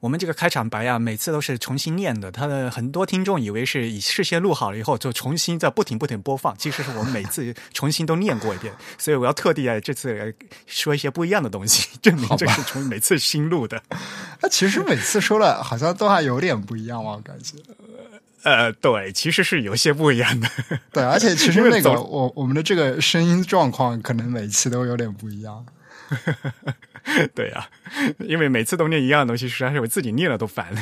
我们这个开场白啊，每次都是重新念的。他的很多听众以为是以事先录好了以后就重新在不停不停播放，其实是我们每次重新都念过一遍。所以我要特地啊，这次说一些不一样的东西，证明这是从每次新录的。那其实每次说了好像都还有点不一样我感觉。呃，对，其实是有些不一样的。对，而且其实那个我我们的这个声音状况可能每次都有点不一样。对呀，因为每次都念一样的东西，实际上是我自己念了都烦。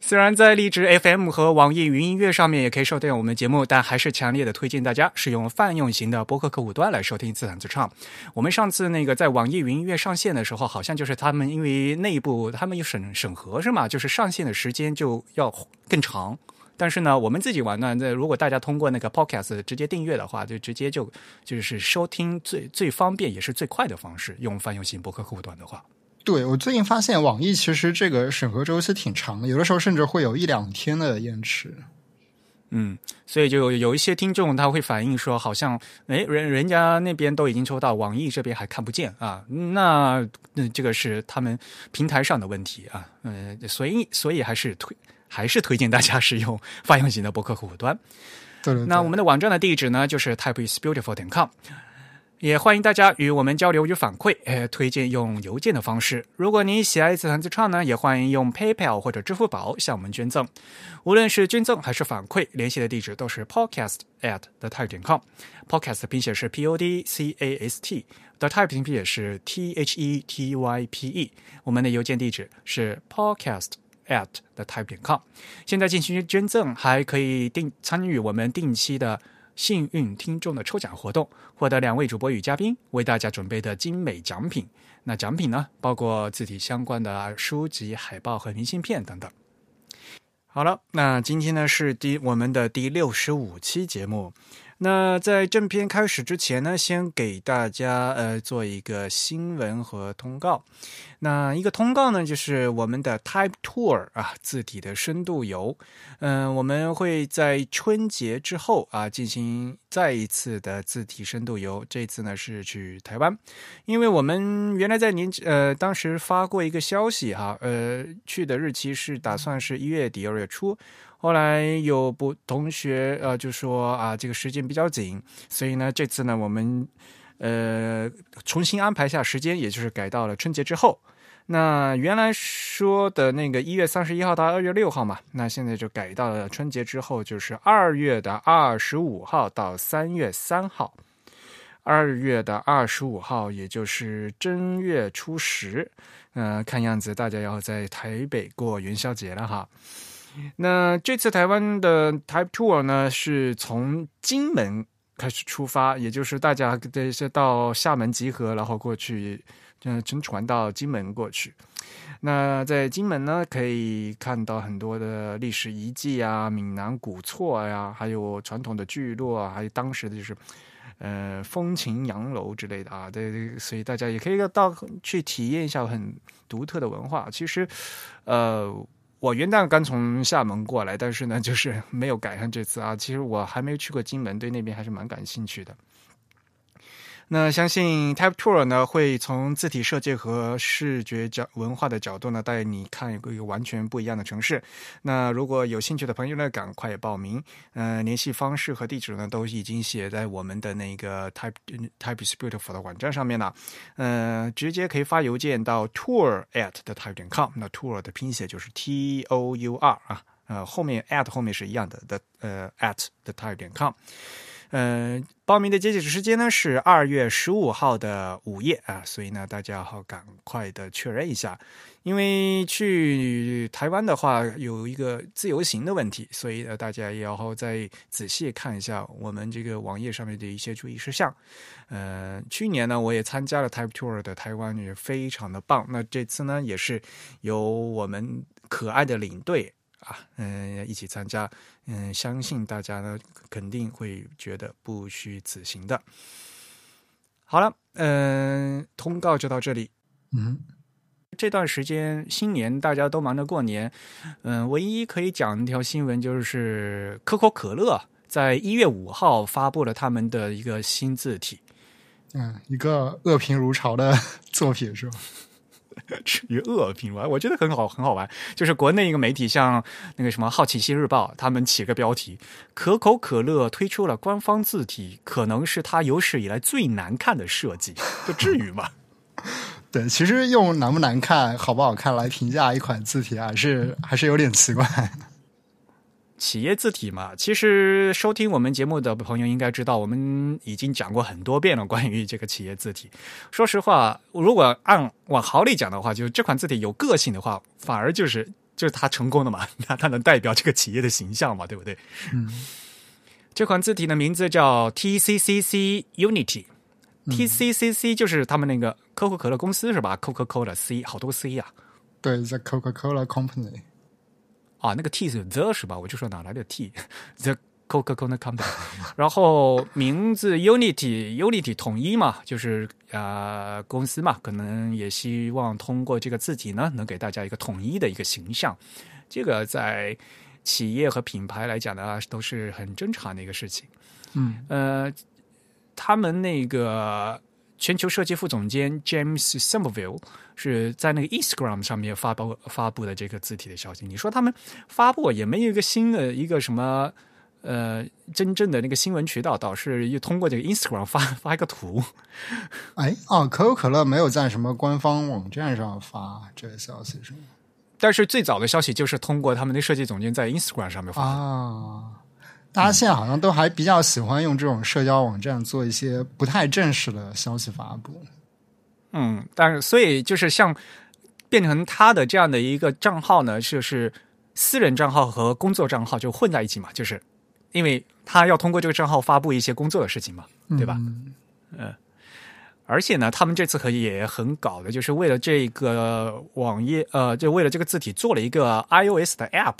虽然在荔枝 FM 和网易云音乐上面也可以收听我们节目，但还是强烈的推荐大家使用泛用型的播客客户端来收听自弹自唱。我们上次那个在网易云音乐上线的时候，好像就是他们因为内部他们有审审核是吗？就是上线的时间就要更长。但是呢，我们自己玩呢，那如果大家通过那个 Podcast 直接订阅的话，就直接就就是收听最最方便也是最快的方式。用泛用型博客客户端的话，对我最近发现网易其实这个审核周期挺长的，有的时候甚至会有一两天的延迟。嗯，所以就有一些听众他会反映说，好像哎人人家那边都已经抽到，网易这边还看不见啊。那那这个是他们平台上的问题啊。嗯，所以所以还是推。还是推荐大家使用 泛用型的博客客户端。对对。那我们的网站的地址呢，就是 typeisbeautiful 点 com。也欢迎大家与我们交流与反馈。呃，推荐用邮件的方式。如果您喜爱自弹自唱呢，也欢迎用 PayPal 或者支付宝向我们捐赠。无论是捐赠还是反馈，联系的地址都是 podcast at the type 点 com。podcast 拼写是 p o d c a s t，the type 拼写是 t h e t y p e。我们的邮件地址是 podcast。At the type 点 com，现在进行捐赠，还可以定参与我们定期的幸运听众的抽奖活动，获得两位主播与嘉宾为大家准备的精美奖品。那奖品呢，包括字体相关的书籍、海报和明信片等等。好了，那今天呢是第我们的第六十五期节目。那在正片开始之前呢，先给大家呃做一个新闻和通告。那一个通告呢，就是我们的 Type Tour 啊，字体的深度游。嗯，我们会在春节之后啊进行再一次的字体深度游。这次呢是去台湾，因为我们原来在年呃当时发过一个消息哈，呃去的日期是打算是一月底二月初。后来有不同学呃就说啊这个时间比较紧，所以呢这次呢我们呃重新安排一下时间，也就是改到了春节之后。那原来说的那个一月三十一号到二月六号嘛，那现在就改到了春节之后，就是二月的二十五号到三月三号。二月的二十五号，也就是正月初十，嗯，看样子大家要在台北过元宵节了哈。那这次台湾的 Type Tour 呢，是从金门开始出发，也就是大家这些到厦门集合，然后过去，嗯，乘船到金门过去。那在金门呢，可以看到很多的历史遗迹啊、闽南古厝呀，还有传统的聚落啊，还有当时的就是，呃，风情洋楼之类的啊。对，所以大家也可以到去体验一下很独特的文化。其实，呃。我元旦刚从厦门过来，但是呢，就是没有赶上这次啊。其实我还没去过金门，对那边还是蛮感兴趣的。那相信 Type Tour 呢，会从字体设计和视觉角文化的角度呢，带你看一个完全不一样的城市。那如果有兴趣的朋友呢，赶快报名。嗯，联系方式和地址呢，都已经写在我们的那个 Type Type is Beautiful 的网站上面了。嗯，直接可以发邮件到 tour at the type 点 com。那 tour 的拼写就是 T O U R 啊，呃，后面 at 后面是一样的的，呃，at the type 点 com。嗯，报名的截止时间呢是二月十五号的午夜啊，所以呢，大家要赶快的确认一下，因为去台湾的话有一个自由行的问题，所以呢，大家也要再仔细看一下我们这个网页上面的一些注意事项。呃，去年呢，我也参加了 Type Tour 的台湾，也非常的棒。那这次呢，也是由我们可爱的领队啊，嗯，一起参加，嗯，相信大家呢肯定会觉得不虚此行的。好了，嗯，通告就到这里。嗯，这段时间新年大家都忙着过年，嗯，唯一可以讲一条新闻就是可口可乐在一月五号发布了他们的一个新字体。嗯，一个恶评如潮的 作品是吧？至于恶评吧，我觉得很好，很好玩。就是国内一个媒体，像那个什么《好奇心日报》，他们起个标题：“可口可乐推出了官方字体，可能是它有史以来最难看的设计。”就至于吗？对，其实用难不难看、好不好看来评价一款字体，还是还是有点奇怪。企业字体嘛，其实收听我们节目的朋友应该知道，我们已经讲过很多遍了关于这个企业字体。说实话，如果按往好里讲的话，就是这款字体有个性的话，反而就是就是它成功的嘛，那 它能代表这个企业的形象嘛，对不对？嗯，这款字体的名字叫 TCCC Unity，TCCC 就是他们那个可口可乐公司是吧？Coca-Cola C 好多 C 呀，对，The Coca-Cola Company。啊，那个 T 是 the 是吧？我就说哪来的 T？The Coca-Cola Company。然后名字 Unity，Unity 统一嘛，就是啊公司嘛，可能也希望通过这个字体呢，能给大家一个统一的一个形象。这个在企业和品牌来讲呢，都是很正常的一个事情。嗯，呃，他们那个。全球设计副总监 James Somerville 是在那个 Instagram 上面发布发布的这个字体的消息。你说他们发布也没有一个新的一个什么呃真正的那个新闻渠道，导是又通过这个 Instagram 发 发一个图。哎，哦，可口可乐没有在什么官方网站上发这个消息是吗？但是最早的消息就是通过他们的设计总监在 Instagram 上面发啊。大家现在好像都还比较喜欢用这种社交网站做一些不太正式的消息发布。嗯，但是所以就是像变成他的这样的一个账号呢，就是私人账号和工作账号就混在一起嘛，就是因为他要通过这个账号发布一些工作的事情嘛，对吧？嗯，而且呢，他们这次可也很搞的，就是为了这个网页，呃，就为了这个字体做了一个 iOS 的 App。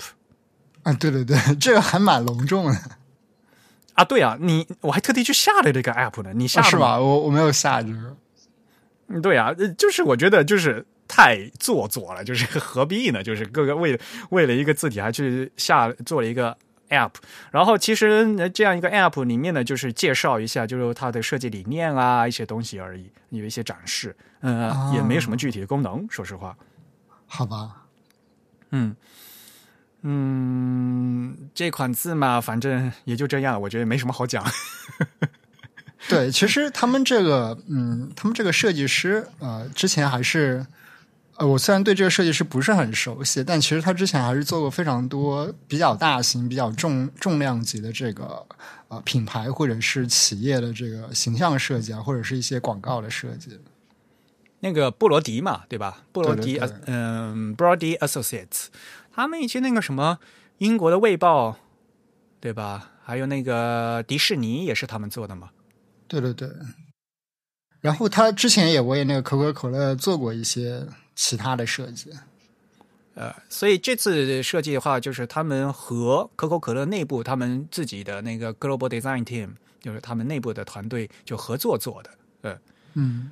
啊，对对对，这个还蛮隆重的啊！对啊，你我还特地去下了这个 app 呢，你下是吧？我我没有下这个。嗯，对啊，就是我觉得就是太做作了，就是 何必呢？就是各个为为了一个字体还去下做了一个 app，然后其实这样一个 app 里面呢，就是介绍一下就是它的设计理念啊一些东西而已，有一些展示，嗯，也没有什么具体的功能，说实话。好吧，嗯。嗯，这款字嘛，反正也就这样，我觉得没什么好讲。对，其实他们这个，嗯，他们这个设计师，呃，之前还是，呃，我虽然对这个设计师不是很熟悉，但其实他之前还是做过非常多比较大型、比较重重量级的这个呃品牌或者是企业的这个形象设计啊，或者是一些广告的设计。那个布罗迪嘛，对吧？布罗迪，嗯，布罗迪 Associates。他们以前那个什么英国的《卫报》，对吧？还有那个迪士尼也是他们做的嘛？对对对。然后他之前也为那个可口可乐做过一些其他的设计。呃，所以这次设计的话，就是他们和可口可乐内部他们自己的那个 Global Design Team，就是他们内部的团队就合作做的。呃，嗯。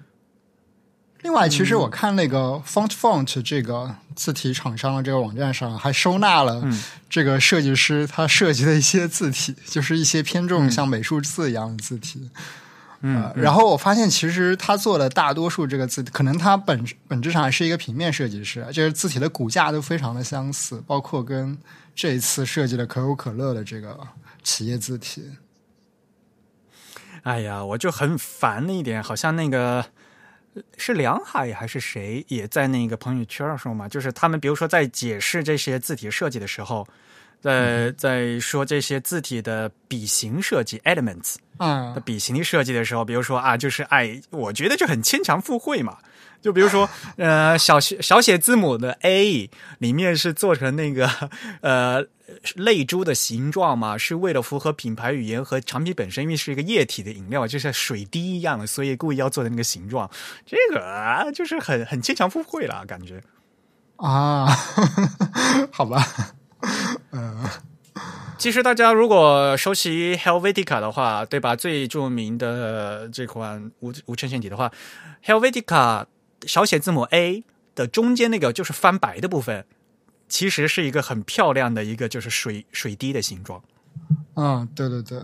另外，其实我看那个 Font Font 这个字体厂商的这个网站上，还收纳了这个设计师他设计的一些字体，就是一些偏重像美术字一样的字体。嗯，然后我发现，其实他做的大多数这个字，可能他本本质上还是一个平面设计师，就是字体的骨架都非常的相似，包括跟这一次设计的可口可乐的这个企业字体。哎呀，我就很烦的一点，好像那个。是梁海还是谁也在那个朋友圈上说嘛？就是他们比如说在解释这些字体设计的时候，在在说这些字体的笔形设计 elements 啊的笔形设计的时候，比如说啊，就是哎，我觉得就很牵强附会嘛。就比如说呃，小写小写字母的 a 里面是做成那个呃。泪珠的形状嘛，是为了符合品牌语言和产品本身，因为是一个液体的饮料，就像水滴一样的，所以故意要做的那个形状。这个啊就是很很牵强附会了，感觉。啊，好吧，嗯，其实大家如果熟悉 Helvetica 的话，对吧？最著名的这款无无衬线体的话，Helvetica 小写字母 A 的中间那个就是翻白的部分，其实是一个很漂亮的一个就是水水滴的形状。嗯，对对对，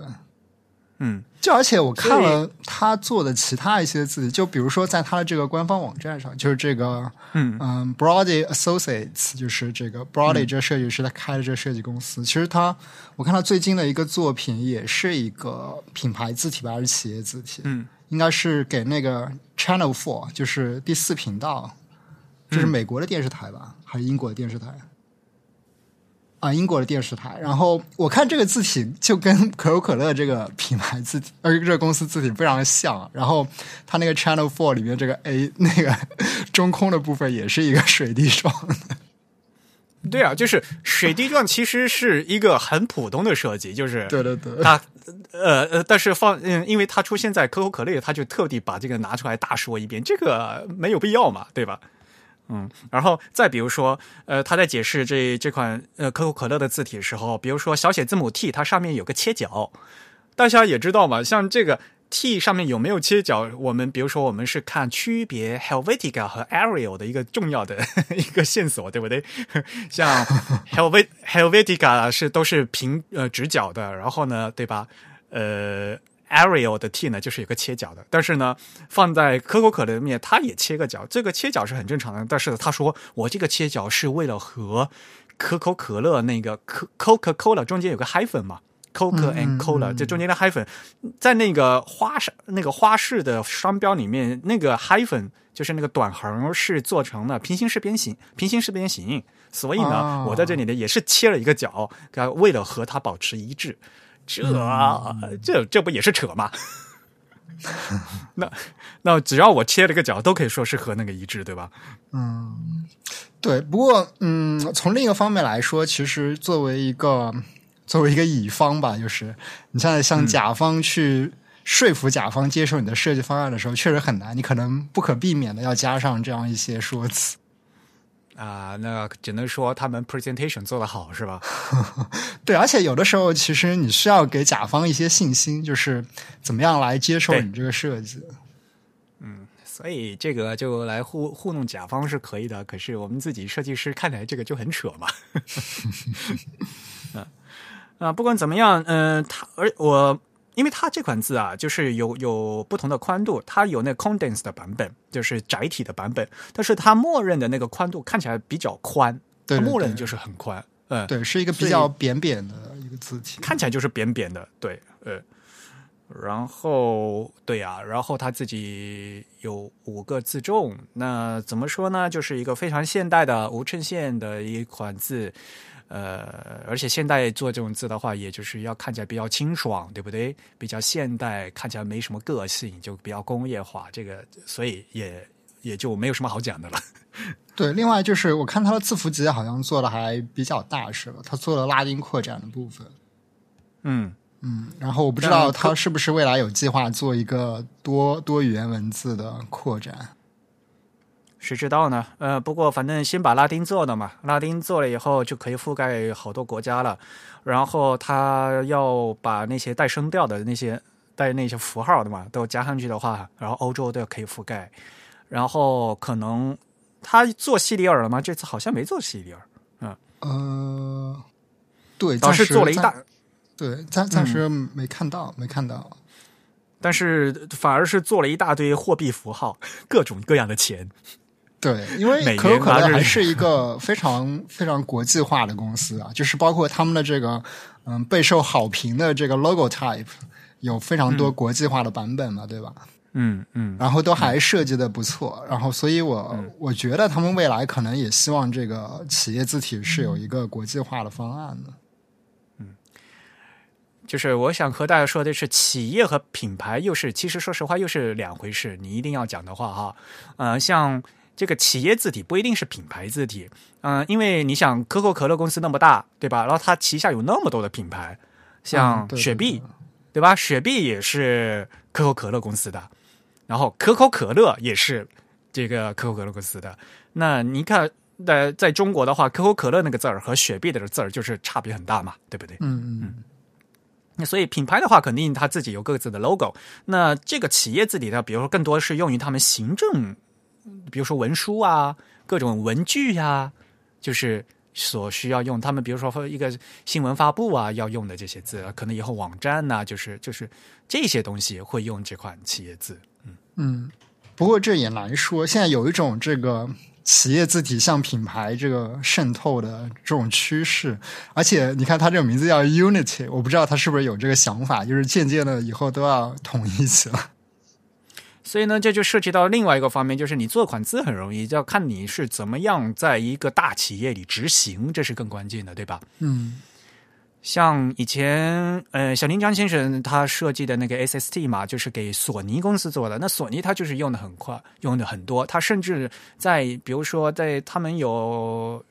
嗯，就而且我看了他做的其他一些字体，就比如说在他的这个官方网站上，就是这个嗯嗯，Brody Associates，就是这个 Brody 这个设计师他开的这设计公司。其实他，我看他最近的一个作品也是一个品牌字体吧，还是企业字体？嗯，应该是给那个 Channel Four，就是第四频道，这是美国的电视台吧，还是英国的电视台？啊，英国的电视台。然后我看这个字体就跟可口可乐这个品牌字体，呃，这个公司字体非常像。然后它那个 Channel Four 里面这个 A 那个 中空的部分也是一个水滴状的。对啊，就是水滴状其实是一个很普通的设计，就是对对对，它呃呃，但是放嗯，因为它出现在可口可乐，他就特地把这个拿出来大说一遍，这个没有必要嘛，对吧？嗯，然后再比如说，呃，他在解释这这款呃可口可乐的字体的时候，比如说小写字母 T，它上面有个切角，大家也知道嘛，像这个 T 上面有没有切角，我们比如说我们是看区别 Helvetica 和 Arial 的一个重要的 一个线索，对不对？像 Helvet Helvetica 是都是平呃直角的，然后呢，对吧？呃。Arial 的 T 呢，就是有个切角的，但是呢，放在可口可乐里面，它也切个角，这个切角是很正常的。但是他说，我这个切角是为了和可口可乐那个 Coca Cola 中间有个 hyphen 嘛，Coca and Cola 这中间的 hyphen，在那个花式那个花式的商标里面，那个 hyphen 就是那个短横是做成了平行四边形，平行四边形。所以呢，我在这里呢也是切了一个角，为了和它保持一致。这这这不也是扯吗？那那只要我切了个角，都可以说是和那个一致，对吧？嗯，对。不过，嗯，从另一个方面来说，其实作为一个作为一个乙方吧，就是你现在向甲方去说服甲方接受你的设计方案的时候，确实很难。你可能不可避免的要加上这样一些说辞。啊，那只能说他们 presentation 做得好，是吧？对，而且有的时候，其实你需要给甲方一些信心，就是怎么样来接受你这个设计。嗯，所以这个就来糊糊弄甲方是可以的，可是我们自己设计师看起来这个就很扯嘛。啊啊，不管怎么样，嗯，它而我。因为它这款字啊，就是有有不同的宽度，它有那 condensed 的版本，就是窄体的版本，但是它默认的那个宽度看起来比较宽，对，默认就是很宽，嗯，对，是一个比较扁扁的一个字体，看起来就是扁扁的，对，呃，然后对呀，然后它自己有五个字重，那怎么说呢？就是一个非常现代的无衬线的一款字。呃，而且现代做这种字的话，也就是要看起来比较清爽，对不对？比较现代，看起来没什么个性，就比较工业化。这个，所以也也就没有什么好讲的了。对，另外就是我看它的字符集好像做的还比较大，是吧？它做了拉丁扩展的部分。嗯嗯，然后我不知道它是不是未来有计划做一个多多语言文字的扩展。谁知道呢？呃，不过反正先把拉丁做了嘛，拉丁做了以后就可以覆盖好多国家了。然后他要把那些带声调的那些带那些符号的嘛都加上去的话，然后欧洲都可以覆盖。然后可能他做西里尔了吗？这次好像没做西里尔。嗯呃，对，当时做了一大，对，暂暂时没看到，没看到。但是反而是做了一大堆货币符号，各种各样的钱。对，因为可口可乐还是一个非常非常国际化的公司啊，就是包括他们的这个嗯备受好评的这个 logo type 有非常多国际化的版本嘛，对吧？嗯嗯，然后都还设计的不错，然后所以我我觉得他们未来可能也希望这个企业字体是有一个国际化的方案的。嗯，就是我想和大家说的是，企业和品牌又是其实说实话又是两回事。你一定要讲的话哈，呃，像。这个企业字体不一定是品牌字体，嗯，因为你想可口可乐公司那么大，对吧？然后它旗下有那么多的品牌，像雪碧，对吧？雪碧也是可口可乐公司的，然后可口可乐也是这个可口可乐公司的。那你看，在在中国的话，可口可乐那个字儿和雪碧的字儿就是差别很大嘛，对不对？嗯嗯那所以品牌的话，肯定它自己有各自的 logo。那这个企业字体呢，比如说更多是用于他们行政，比如说文书啊，各种文具呀、就是所需要用。他们比如说一个新闻发布啊要用的这些字，可能以后网站呐、就是就是这些东西会用这款企业字。嗯嗯。不过这也难说，现在有一种这个企业字体向品牌这个渗透的这种趋势，而且你看它这个名字叫 Unity，我不知道它是不是有这个想法，就是渐渐的以后都要统一起来。所以呢，这就涉及到另外一个方面，就是你做款字很容易，就要看你是怎么样在一个大企业里执行，这是更关键的，对吧？嗯像以前，呃，小林张先生他设计的那个 SST 嘛，就是给索尼公司做的。那索尼它就是用的很快，用的很多。它甚至在比如说在他们有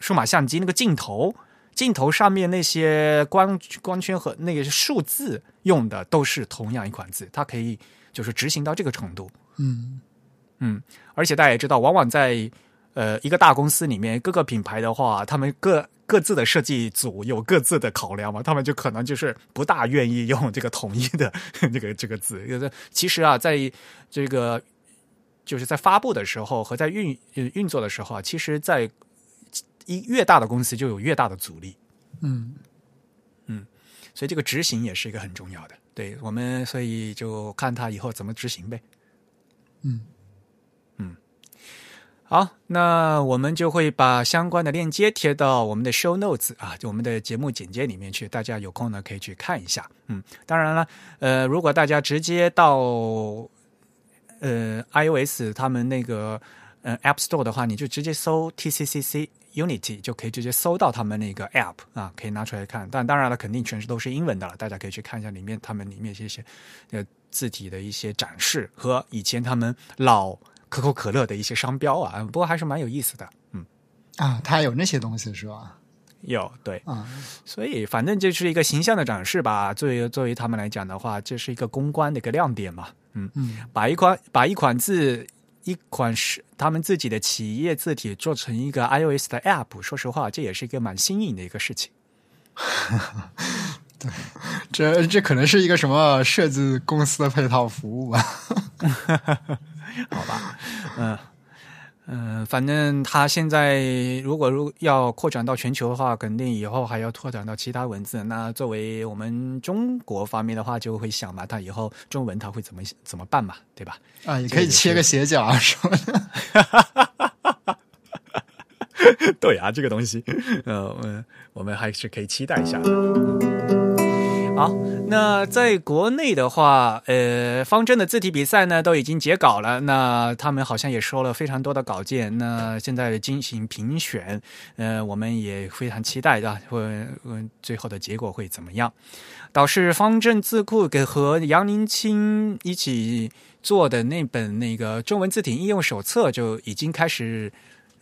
数码相机那个镜头，镜头上面那些光光圈和那个数字用的都是同样一款字，它可以就是执行到这个程度。嗯嗯，而且大家也知道，往往在呃一个大公司里面，各个品牌的话，他们各各自的设计组有各自的考量嘛，他们就可能就是不大愿意用这个统一的这个这个字。就是其实啊，在这个就是在发布的时候和在运呃运作的时候啊，其实，在一越大的公司就有越大的阻力。嗯嗯所以这个执行也是一个很重要的。对我们，所以就看他以后怎么执行呗。嗯嗯好，那我们就会把相关的链接贴到我们的 show notes 啊，就我们的节目简介里面去，大家有空呢可以去看一下。嗯，当然了，呃，如果大家直接到呃 iOS 他们那个呃 App Store 的话，你就直接搜 TCCC Unity 就可以直接搜到他们那个 App 啊，可以拿出来看。但当然了，肯定全是都是英文的了，大家可以去看一下里面他们里面一些呃字体的一些展示和以前他们老。可口可乐的一些商标啊，不过还是蛮有意思的。嗯，啊，它有那些东西是吧？有对，啊所以反正这是一个形象的展示吧。作为作为他们来讲的话，这是一个公关的一个亮点嘛。嗯，嗯把一款把一款字一款是他们自己的企业字体做成一个 iOS 的 App，说实话，这也是一个蛮新颖的一个事情。对这这可能是一个什么设计公司的配套服务吧？好吧，嗯嗯、反正他现在如果如要扩展到全球的话，肯定以后还要拓展到其他文字。那作为我们中国方面的话，就会想嘛，他以后中文他会怎么怎么办嘛，对吧？啊，也可以切个斜角啊什么的。对啊，这个东西，呃，我们我们还是可以期待一下的。好，那在国内的话，呃，方正的字体比赛呢都已经截稿了，那他们好像也收了非常多的稿件，那现在进行评选，呃，我们也非常期待的，会嗯最后的结果会怎么样？导师方正字库给和杨林清一起做的那本那个中文字体应用手册就已经开始。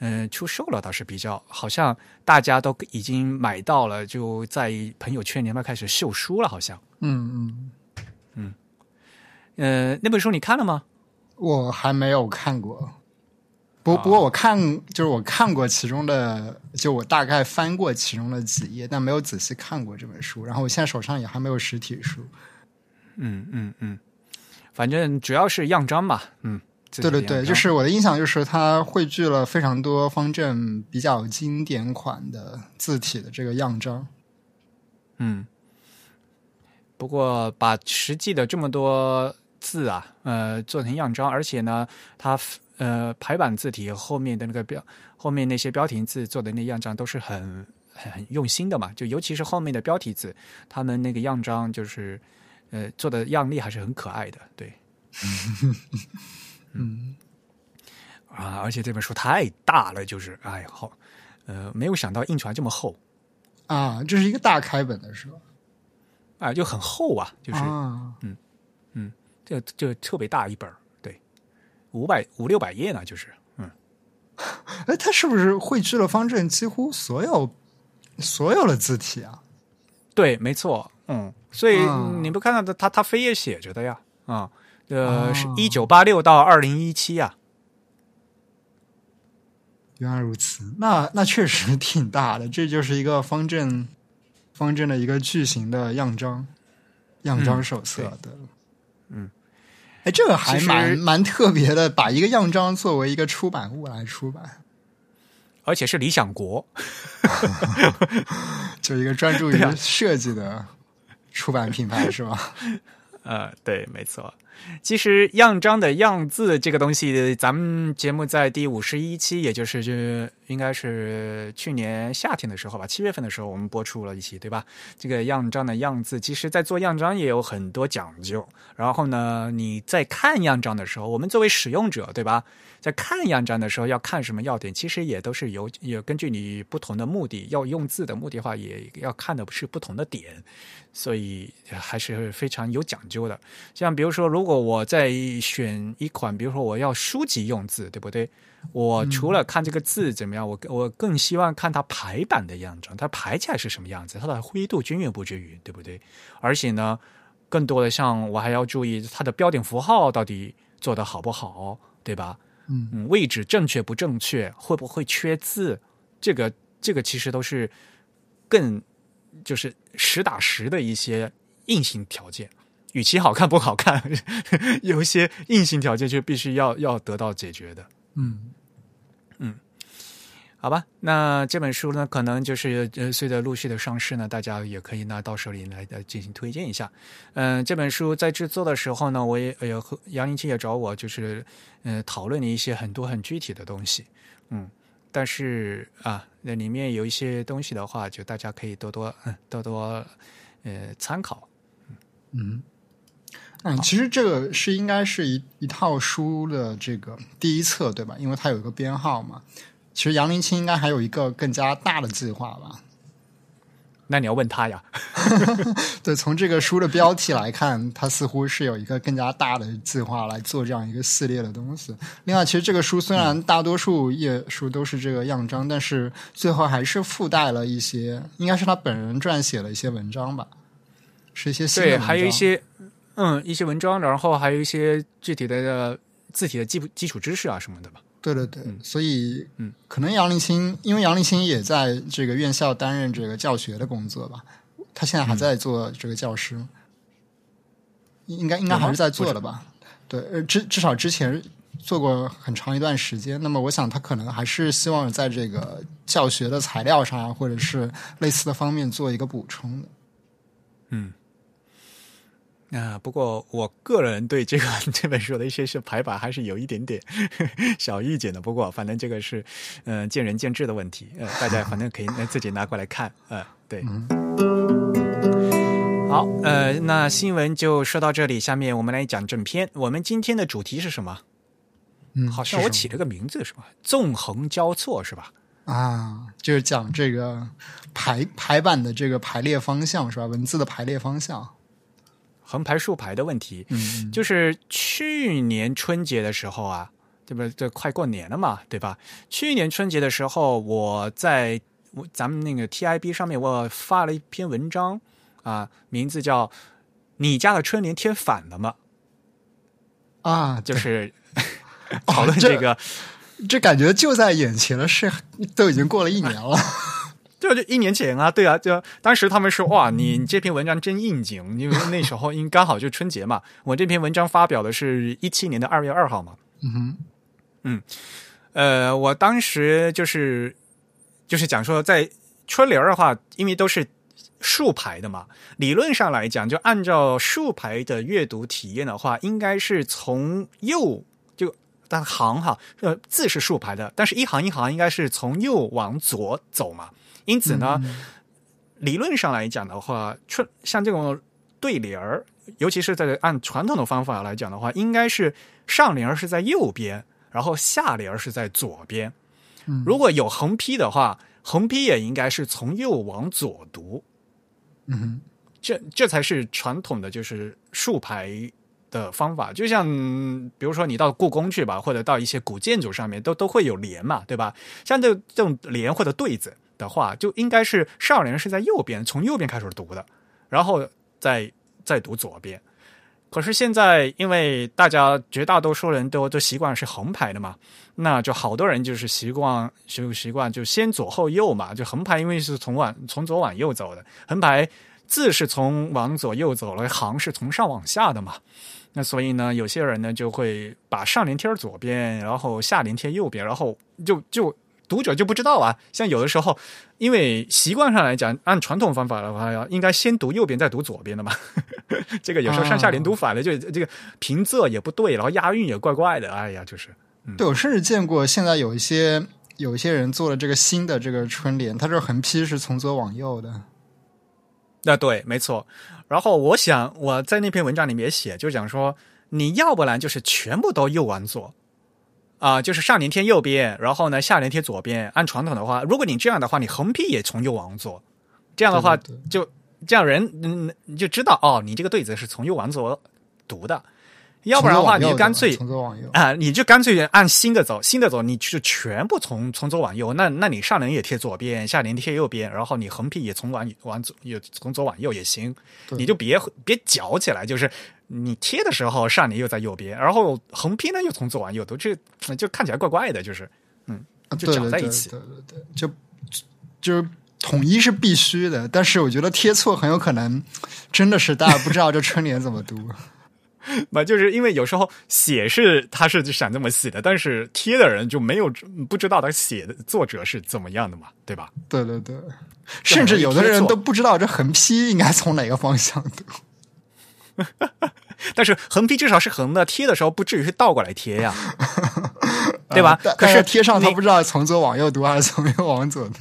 嗯，出售了倒是比较，好像大家都已经买到了，就在朋友圈里面开始秀书了，好像。嗯嗯嗯，呃，那本书你看了吗？我还没有看过。不不过我看就是我看过其中的，就我大概翻过其中的几页，但没有仔细看过这本书。然后我现在手上也还没有实体书。嗯嗯嗯，反正主要是样章吧，嗯，对对对，就是我的印象就是它汇聚了非常多方正比较经典款的字体的这个样章。嗯，不过把实际的这么多字啊，呃，做成样章，而且呢，它呃排版字体后面的那个标，后面那些标题字做的那样章都是很很很用心的嘛，就尤其是后面的标题字，他们那个样章就是呃做的样例还是很可爱的，对。嗯啊，而且这本书太大了，就是哎好，呃，没有想到印出来这么厚啊，这是一个大开本的是吧？啊，就很厚啊，就是、啊，这这特别大一本对，五百五六百页呢，就是嗯，哎，它是不是汇聚了方正几乎所有所有的字体啊？对，没错，嗯，所以啊你不看到它它它扉页写着的呀，啊，呃，哦是一九八六到二零一七呀，原来如此，那那确实挺大的，这就是一个方正方正的一个巨型的样章样章手册的。嗯，哎，这个还蛮蛮特别的，把一个样章作为一个出版物来出版，而且是理想国 就一个专注于设计的出版品牌是吧？呃，对，没错。其实样章的样字这个东西，咱们节目在第五十一期，也就是这应该是去年夏天的时候吧，七月份的时候我们播出了一期，对吧？这个样章的样字，其实在做样章也有很多讲究。然后呢，你在看样章的时候，我们作为使用者，对吧？在看样章的时候要看什么要点，其实也都是有也根据你不同的目的，要用字的目的话，也要看的是不同的点。所以还是非常有讲究的。像比如说，如果我在选一款，比如说我要书籍用字，对不对？我除了看这个字怎么样，我我更希望看它排版的样子，它排起来是什么样子，它的灰度均匀不均匀，对不对？而且呢，更多的像我还要注意它的标点符号到底做的好不好，对吧？嗯嗯，位置正确不正确，会不会缺字？这个这个其实都是更就是实打实的一些硬性条件。与其好看不好看，有一些硬性条件就必须要要得到解决的。嗯嗯好吧，那这本书呢，可能就是呃，随着陆续的上市呢，大家也可以拿到手里来来进行推荐一下。嗯、这本书在制作的时候呢，我也呃和杨林奇也找我，就是呃讨论了一些很多很具体的东西。嗯，但是啊，那里面有一些东西的话，就大家可以多多嗯多多呃参考。嗯。嗯，其实这个是应该是一一套书的这个第一册，对吧？因为它有一个编号嘛。其实杨林清应该还有一个更加大的计划吧？那你要问他呀。对，从这个书的标题来看，它似乎是有一个更加大的计划来做这样一个系列的东西。另外，其实这个书虽然大多数页数都是这个样章，但是最后还是附带了一些，应该是他本人撰写的一些文章吧，是一些对，还有一些嗯一些文章，然后还有一些具体的呃字体的基基础知识啊什么的吧。对对对，所以嗯，可能杨立新，因为杨立新也在这个院校担任这个教学的工作吧，他现在还在做这个教师，应该应该还是在做的吧？对，呃，至至少之前做过很长一段时间。那么，我想他可能还是希望在这个教学的材料上啊，或者是类似的方面做一个补充的。嗯，啊、不过我个人对这个 这本书的一些是排版还是有一点点小意见的。不过反正这个是嗯、呃见仁见智的问题，呃，大家反正可以呃自己拿过来看，呃，对。好，呃，那新闻就说到这里，下面我们来讲正片。我们今天的主题是什么？嗯，好像我起了个名字是吧？纵横交错是吧？啊，就是讲这个排排版的这个排列方向是吧？文字的排列方向。横排竖排的问题。嗯，就是去年春节的时候啊，这不这快过年了嘛，对吧？去年春节的时候，我在咱们那个 TIB 上面，我发了一篇文章啊，名字叫“你家的春联贴反了吗啊，”，就是哦讨论这个。这感觉就在眼前了，是都已经过了一年了。对啊，就一年前啊，对啊，就当时他们说哇，你你这篇文章真应景，因为那时候因刚好就春节嘛。我这篇文章发表的是一七年的二月二号嘛，嗯哼，嗯呃，我当时就是就是讲说，在春联儿的话，因为都是竖排的嘛，理论上来讲，就按照竖排的阅读体验的话，应该是从右就但行哈，呃，字是竖排的，但是一行一行应该是从右往左走嘛。因此呢，理论上来讲的话，春像这种对联儿，尤其是在按传统的方法来讲的话，应该是上联儿是在右边，然后下联儿是在左边。嗯如果有横批的话，横批也应该是从右往左读。嗯哼，这这才是传统的就是竖排的方法。就像比如说你到故宫去吧，或者到一些古建筑上面，都都会有联嘛，对吧？像这这种联或者对子的话，就应该是上联是在右边，从右边开始读的，然后再再读左边。可是现在，因为大家绝大多数人都都习惯是横排的嘛，那就好多人就是习惯就习惯就先左后右嘛，就横排，因为是从往从左往右走的，横排字是从往左右走了，行是从上往下的嘛。那所以呢，有些人呢就会把上联贴左边，然后下联贴右边，然后就就读者就不知道啊。像有的时候，因为习惯上来讲，按传统方法的话，要应该先读右边再读左边的嘛。这个有时候上下联读反了，就这个平仄也不对，然后押韵也怪怪的。哎呀，就是，对我甚至见过现在有一些有一些人做了这个新的这个春联，他这横批是从左往右的。那对，没错。然后我想我在那篇文章里面写，就讲说，你要不然就是全部都右往左，啊，就是上联贴右边，然后呢下联贴左边。按传统的话，如果你这样的话，你横批也从右往左，这样的话就这样人嗯你就知道哦，你这个对子是从右往左读的。要不然的话，你就干脆从左往右啊，你就干脆按新的走，新的走，你就全部从从左往右。那那你上联也贴左边，下联贴右边，然后你横批也从往往左，也从左往右也行。你就别别搅起来，就是你贴的时候上联又在右边，然后横批呢又从左往右读，这就看起来怪怪的，就是嗯，就搅在一起。对对对，就就是统一是必须的，但是我觉得贴错很有可能真的是大家不知道这春联怎么读。嘛，就是因为有时候写是他是想这么写的，但是贴的人就没有不知道他写的作者是怎么样的嘛，对吧？对对对，甚至有的人都不知道这横批应该从哪个方向读。但是横批至少是横的，贴的时候不至于是倒过来贴呀，对吧？可是贴上他不知道从左往右读还是从右往左读。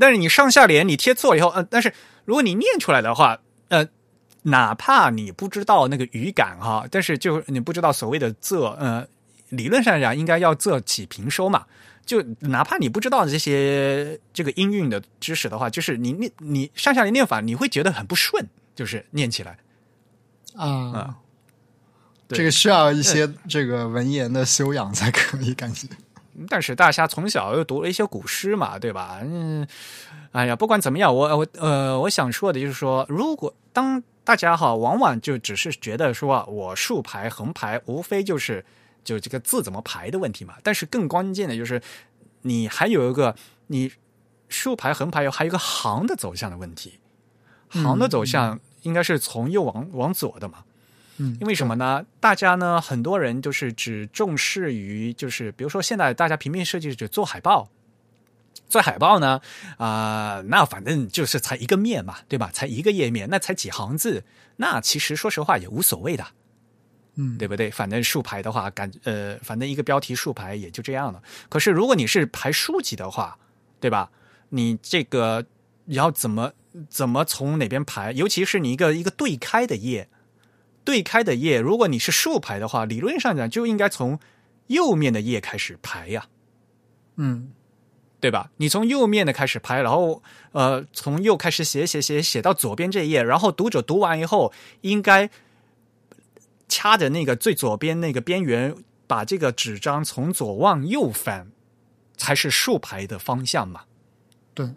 但是你上下联你贴错了以后，呃，但是如果你念出来的话，呃。哪怕你不知道那个语感哈，但是就你不知道所谓的仄，呃，理论上讲应该要仄起平收嘛。就哪怕你不知道这些这个音韵的知识的话，就是你念你上下联念法，你会觉得很不顺，就是念起来啊。这个需要一些这个文言的修养才可以感觉。但是大家从小又读了一些古诗嘛，对吧？嗯，哎呀，不管怎么样，我我呃，我想说的就是说，如果当大家哈，往往就只是觉得说，我竖排、横排，无非就是就这个字怎么排的问题嘛。但是更关键的就是，你还有一个你竖排、横排，有还有一个行的走向的问题。行的走向应该是从右往往左的嘛。嗯，因为什么呢？大家呢，很多人就是只重视于，就是比如说现在大家平面设计只做海报。做海报呢，啊，那反正就是才一个面嘛，对吧？才一个页面，那才几行字，那其实说实话也无所谓的，嗯，对不对？反正竖排的话，感呃，反正一个标题竖排也就这样了。可是如果你是排书籍的话，对吧？你这个要怎么怎么从哪边排？尤其是你一个一个对开的页，对开的页，如果你是竖排的话，理论上讲就应该从右面的页开始排呀，嗯。对吧？你从右面的开始拍，然后呃，从右开始写写写写到左边这一页，然后读者读完以后，应该掐着那个最左边那个边缘，把这个纸张从左往右翻，才是竖排的方向嘛？对，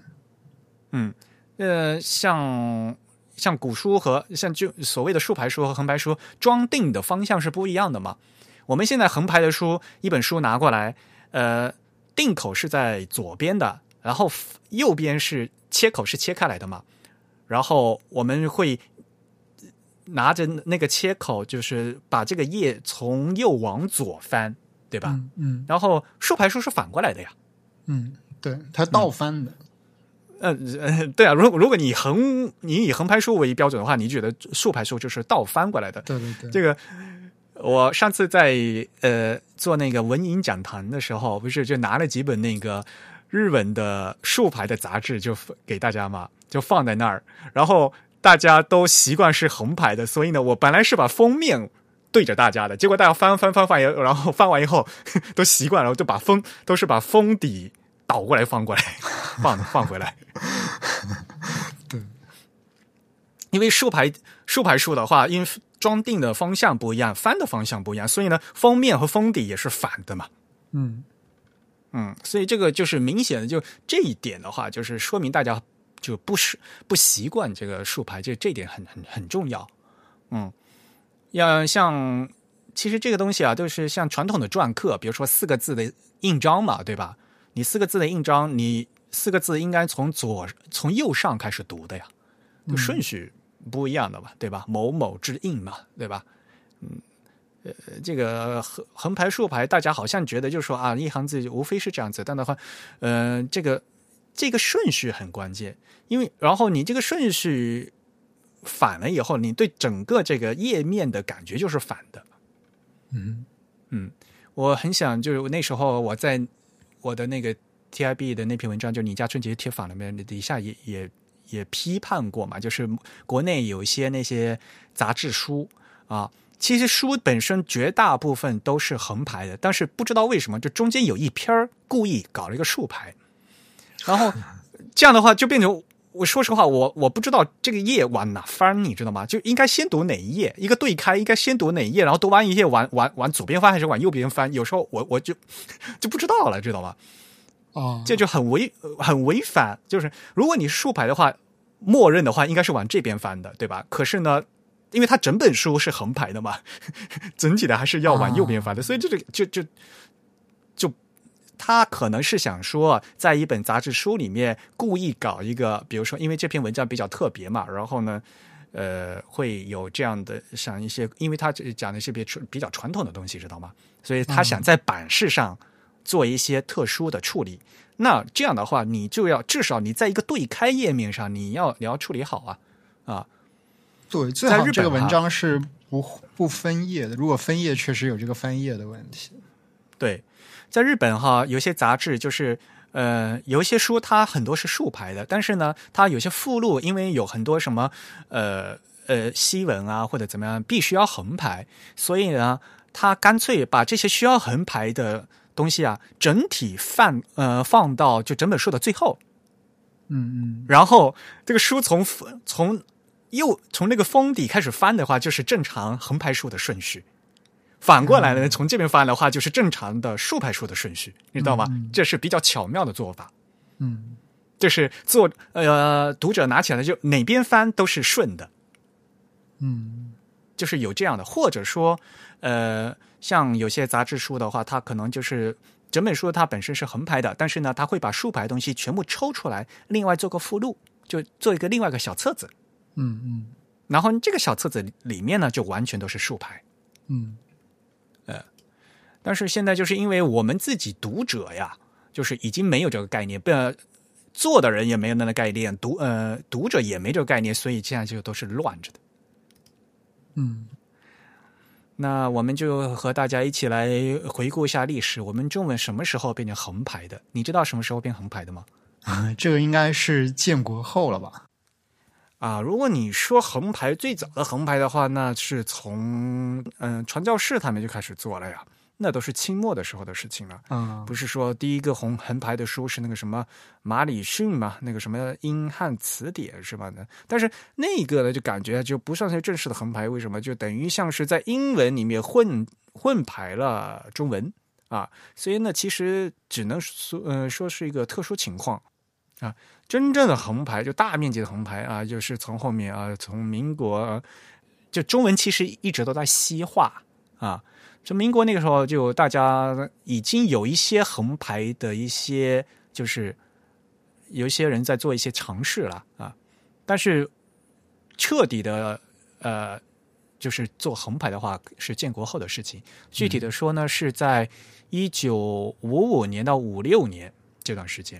嗯，呃，像像古书和像就所谓的竖排书和横排书装订的方向是不一样的嘛？我们现在横排的书，一本书拿过来，呃。定口是在左边的，然后右边是切口是切开来的嘛？然后我们会拿着那个切口，就是把这个页从右往左翻，对吧？嗯。然后竖排书是反过来的呀。嗯，对，它倒翻的。嗯，对啊。如果如果你横你以横排书为标准的话，你觉得竖排书就是倒翻过来的？对对对。这个。我上次在呃做那个文影讲坛的时候，不是就拿了几本那个日本的竖排的杂志，就给大家嘛，就放在那儿。然后大家都习惯是横排的，所以呢，我本来是把封面对着大家的，结果大家翻翻翻翻，然后翻完以后 都习惯了，就把封都是把封底倒过来放过来，放放回来。对，因为竖排竖排书的话，因为。装订的方向不一样，翻的方向不一样，所以呢，封面和封底也是反的嘛。嗯嗯，所以这个就是明显的，就这一点的话，就是说明大家就不是不习惯这个竖排，这这点很很很重要。嗯，要像其实这个东西啊，都是像传统的篆刻，比如说四个字的印章嘛，对吧？你四个字的印章，你四个字应该从左从右上开始读的呀，就顺序不一样的嘛，对吧？某某之印嘛，对吧？嗯，呃，这个横横排竖排，大家好像觉得就是说啊，一行字无非是这样子，但的话，呃，这个这个顺序很关键，因为然后你这个顺序反了以后，你对整个这个页面的感觉就是反的。嗯嗯，我很想就是那时候我在我的那个 TIB 的那篇文章，就你家春节贴反了没底下也也也批判过嘛，就是国内有一些那些杂志书啊，其实书本身绝大部分都是横排的，但是不知道为什么就中间有一篇儿故意搞了一个竖排，然后 这样的话就变成。我说实话，我我不知道这个页往哪翻，你知道吗？就应该先读哪一页？一个对开，应该先读哪一页？然后读完一页，往往往左边翻还是往右边翻？有时候我我就就不知道了，知道吗？哦，这就很违很违反。就是如果你是竖排的话，默认的话应该是往这边翻的，对吧？可是呢，因为它整本书是横排的嘛，整体的还是要往右边翻的，所以这个就就。他可能是想说，在一本杂志书里面故意搞一个，比如说，因为这篇文章比较特别嘛，然后呢，呃，会有这样的像一些，因为他讲的是比比较传统的东西，知道吗？所以他想在版式上做一些特殊的处理。那这样的话，你就要至少你在一个对开页面上，你要你要处理好啊啊。对，最好这个文章是不不分页的。如果分页，确实有这个翻页的问题。对。在日本哈，有些杂志就是呃，有一些书它很多是竖排的，但是呢，它有些附录因为有很多什么呃呃西文啊或者怎么样，必须要横排，所以呢，它干脆把这些需要横排的东西啊，整体放呃放到就整本书的最后，嗯嗯，然后这个书从从右从那个封底开始翻的话，就是正常横排书的顺序。反过来呢，从这边翻的话，就是正常的竖排书的顺序，你知道吗？这是比较巧妙的做法。嗯，就是做呃，读者拿起来就哪边翻都是顺的。嗯，就是有这样的，或者说呃，像有些杂志书的话，它可能就是整本书它本身是横排的，但是呢，它会把竖排东西全部抽出来，另外做个附录，就做一个另外一个小册子。嗯嗯，然后这个小册子里面呢，就完全都是竖排。嗯。呃但是现在就是因为我们自己读者呀，就是已经没有这个概念，不做的人也没有那个概念，读呃读者也没这个概念，所以现在就都是乱着的。嗯，那我们就和大家一起来回顾一下历史，我们中文什么时候变成横排的？你知道什么时候变横排的吗？这个应该是建国后了吧？啊，如果你说横排最早的横排的话，那是从嗯传教士他们就开始做了呀。那都是清末的时候的事情了，嗯，不是说第一个红横排的书是那个什么马礼逊嘛，那个什么英汉词典是吧？但是那个呢，就感觉就不算是正式的横排，为什么？就等于像是在英文里面混混排了中文啊，所以呢，其实只能说，呃，说是一个特殊情况啊。真正的横排，就大面积的横排啊，就是从后面啊，从民国，就中文其实一直都在西化啊。就民国那个时候，就大家已经有一些横排的一些，就是有一些人在做一些尝试了啊。但是彻底的呃，就是做横排的话，是建国后的事情。具体的说呢，是在一九五五年到五六年这段时间。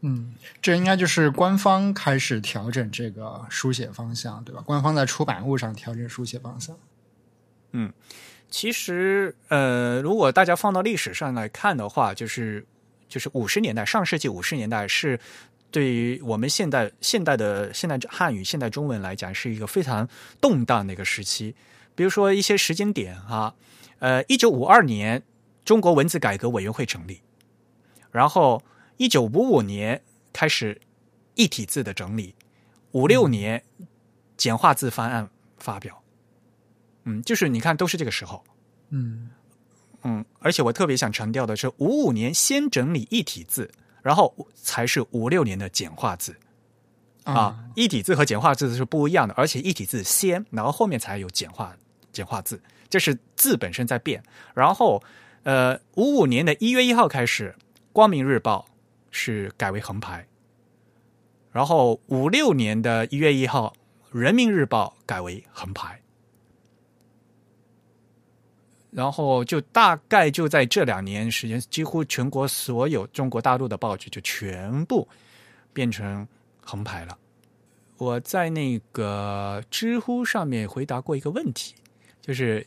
嗯，这应该就是官方开始调整这个书写方向，对吧？官方在出版物上调整书写方向。嗯。其实，呃，如果大家放到历史上来看的话，就是就是五十年代，上世纪五十年代是对于我们现代现代的现代汉语、现代中文来讲，是一个非常动荡的一个时期。比如说一些时间点啊，呃，一九五二年中国文字改革委员会成立，然后一九五五年开始一体字的整理，五六年简化字方案发表。嗯，就是你看，都是这个时候，嗯嗯，而且我特别想强调的是，五五年先整理一体字，然后才是五六年的简化字。啊，一体字和简化字是不一样的，而且一体字先，然后后面才有简化简化字，这是字本身在变。然后，呃，五五年的一月一号开始，《光明日报》是改为横排，然后五六年的一月一号，《人民日报》改为横排，然后就大概就在这两年时间，几乎全国所有中国大陆的报纸就全部变成。横排了，我在那个知乎上面回答过一个问题，就是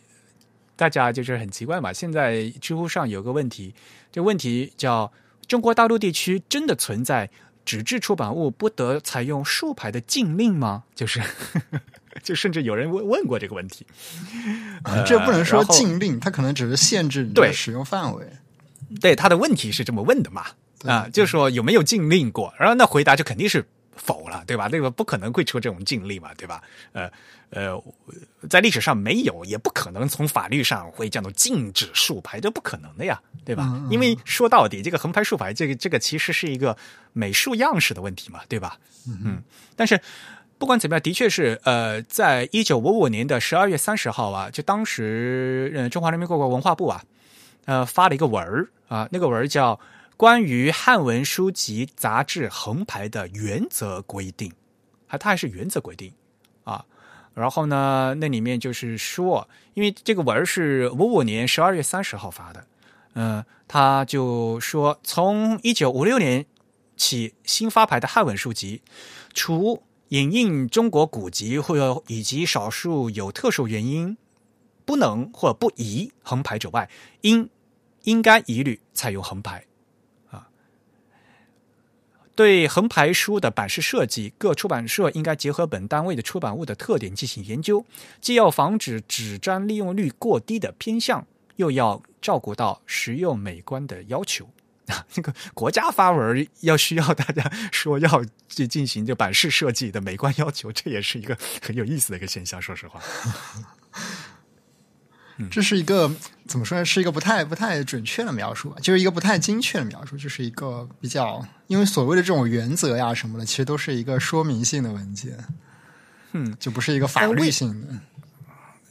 大家就是很奇怪嘛。现在知乎上有个问题，这问题叫“中国大陆地区真的存在纸质出版物不得采用竖排的禁令吗？”就是，就甚至有人问问过这个问题。这不能说禁令，它可能只是限制你的使用范围。对，他的问题是这么问的嘛？啊，就说有没有禁令过？然后那回答就肯定是。否了，对吧？那个不可能会出这种禁令嘛，对吧？呃呃，在历史上没有，也不可能从法律上会叫做禁止竖排，这不可能的呀，对吧？因为说到底，这个横排竖排，这个这个其实是一个美术样式的问题嘛，对吧？嗯。但是不管怎么样，的确是呃，在一九五五年的十二月三十号啊，就当时呃中华人民共和国文化部啊，呃发了一个文儿啊，那个文儿叫。关于汉文书籍杂志横排的原则规定，还它还是原则规定啊。然后呢，那里面就是说，因为这个文儿是五五年十二月三十号发的，嗯，他就说，从一九五六年起新发牌的汉文书籍，除引印中国古籍或以及少数有特殊原因不能或不宜横排者外，应应该一律采用横排。啊对横排书的版式设计，各出版社应该结合本单位的出版物的特点进行研究，既要防止纸张利用率过低的偏向，又要照顾到实用美观的要求。啊，这个国家发文要需要大家 说要去进行这版式设计的美观要求，这也是一个很有意思的一个现象。说实话。这是一个怎么说呢？是一个不太不太准确的描述吧，就是一个不太精确的描述，就是一个比较，因为所谓的这种原则呀什么的，其实都是一个说明性的文件，嗯，就不是一个法律性的。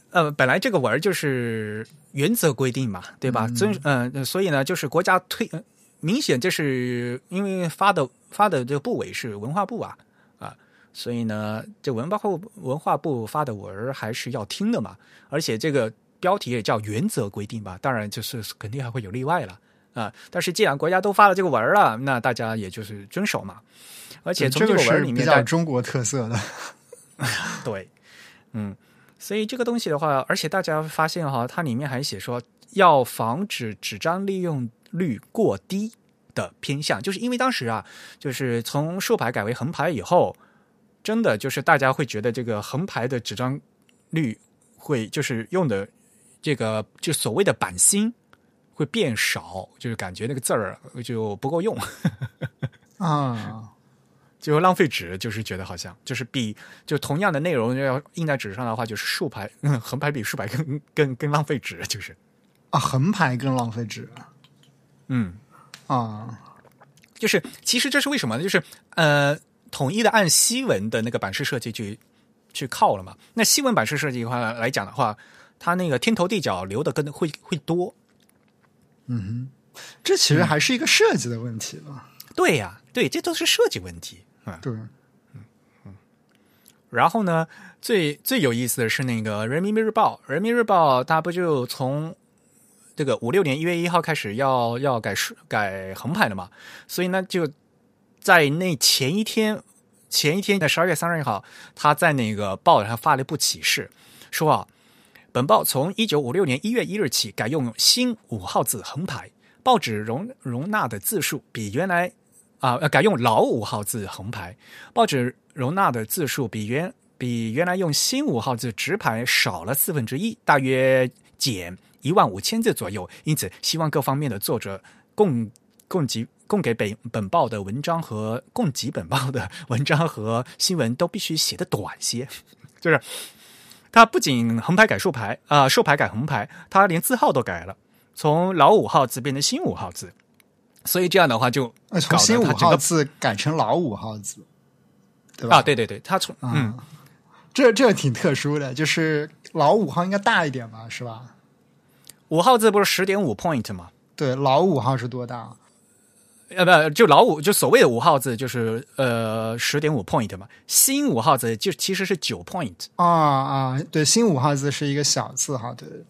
呃，本来这个文儿就是原则规定嘛，对吧？遵嗯，所以呢，就是国家推，明显这是因为发的发的这个部委是文化部啊啊，所以呢，这文化部文化部发的文还是要听的嘛，而且这个。标题也叫原则规定吧，当然就是肯定还会有例外了啊。但是既然国家都发了这个文了，那大家也就是遵守嘛。而且从这个文里面，比较中国特色的，对，嗯，所以这个东西的话，而且大家发现哈，它里面还写说要防止纸张利用率过低的偏向，就是因为当时啊，就是从竖排改为横排以后，真的就是大家会觉得这个横排的纸张率会就是用的。这个就所谓的版芯会变少，就是感觉那个字儿就不够用。啊，就浪费纸，就是觉得好像就是比就同样的内容要印在纸上的话，就是竖排嗯横排比竖排更更更浪费纸，就是。啊横排更浪费纸，嗯啊，就是其实这是为什么呢？就是呃统一的按西文的那个版式设计去去靠了嘛。那西文版式设计的话来讲的话。它那个天头地角留的更会会多，嗯哼，这其实还是一个设计的问题了。对呀，对，这都是设计问题啊。对，嗯嗯。然后呢，最最有意思的是那个《人民日报》，《人民日报》它不就从这个五六年一月一号开始要要改改横排的嘛？所以呢，就在那前一天，前一天在十二月三十一号，他在那个报上发了一部启事，说啊。本报从一九五六年一月一日起改用新五号字横排，报纸容容纳的字数比原来啊改用老五号字横排，报纸容纳的字数比原比原来用新五号字直排少了四分之一，大约减一万五千字左右。因此，希望各方面的作者供供给供给本本报的文章和供给本报的文章和新闻都必须写的短些，就是。他不仅横排改竖排啊，竖排改横排，他连字号都改了，从老五号字变成新五号字，所以这样的话就从新五号字改成老五号字，对吧？啊，对对对，他从嗯，这这挺特殊的，就是老五号应该大一点吧，是吧？五号字不是十点五 point 吗？对，老五号是多大？呃，不，就老五，就所谓的五号字，就是呃十点五 point 嘛。新五号字就其实是九 point 啊啊，对，新五号字是一个小字哈，对对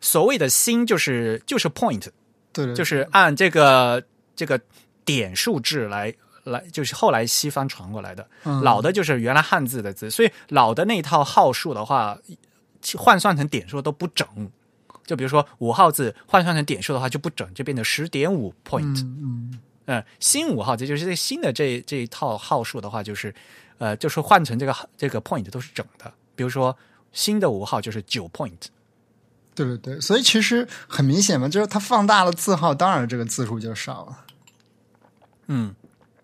所谓的新就是就是 point，对对，就是按这个这个点数制来来，就是后来西方传过来的。嗯老的就是原来汉字的字，所以老的那套号数的话，换算成点数都不整。就比如说五号字换算成点数的话就不整，就变成十点五 point。嗯嗯嗯，新五号，字就是这个新的这这一套号数的话，就是呃，就是换成这个这个 point 都是整的。比如说新的五号就是九 point，对对对，所以其实很明显嘛，就是它放大了字号，当然这个字数就少了。嗯，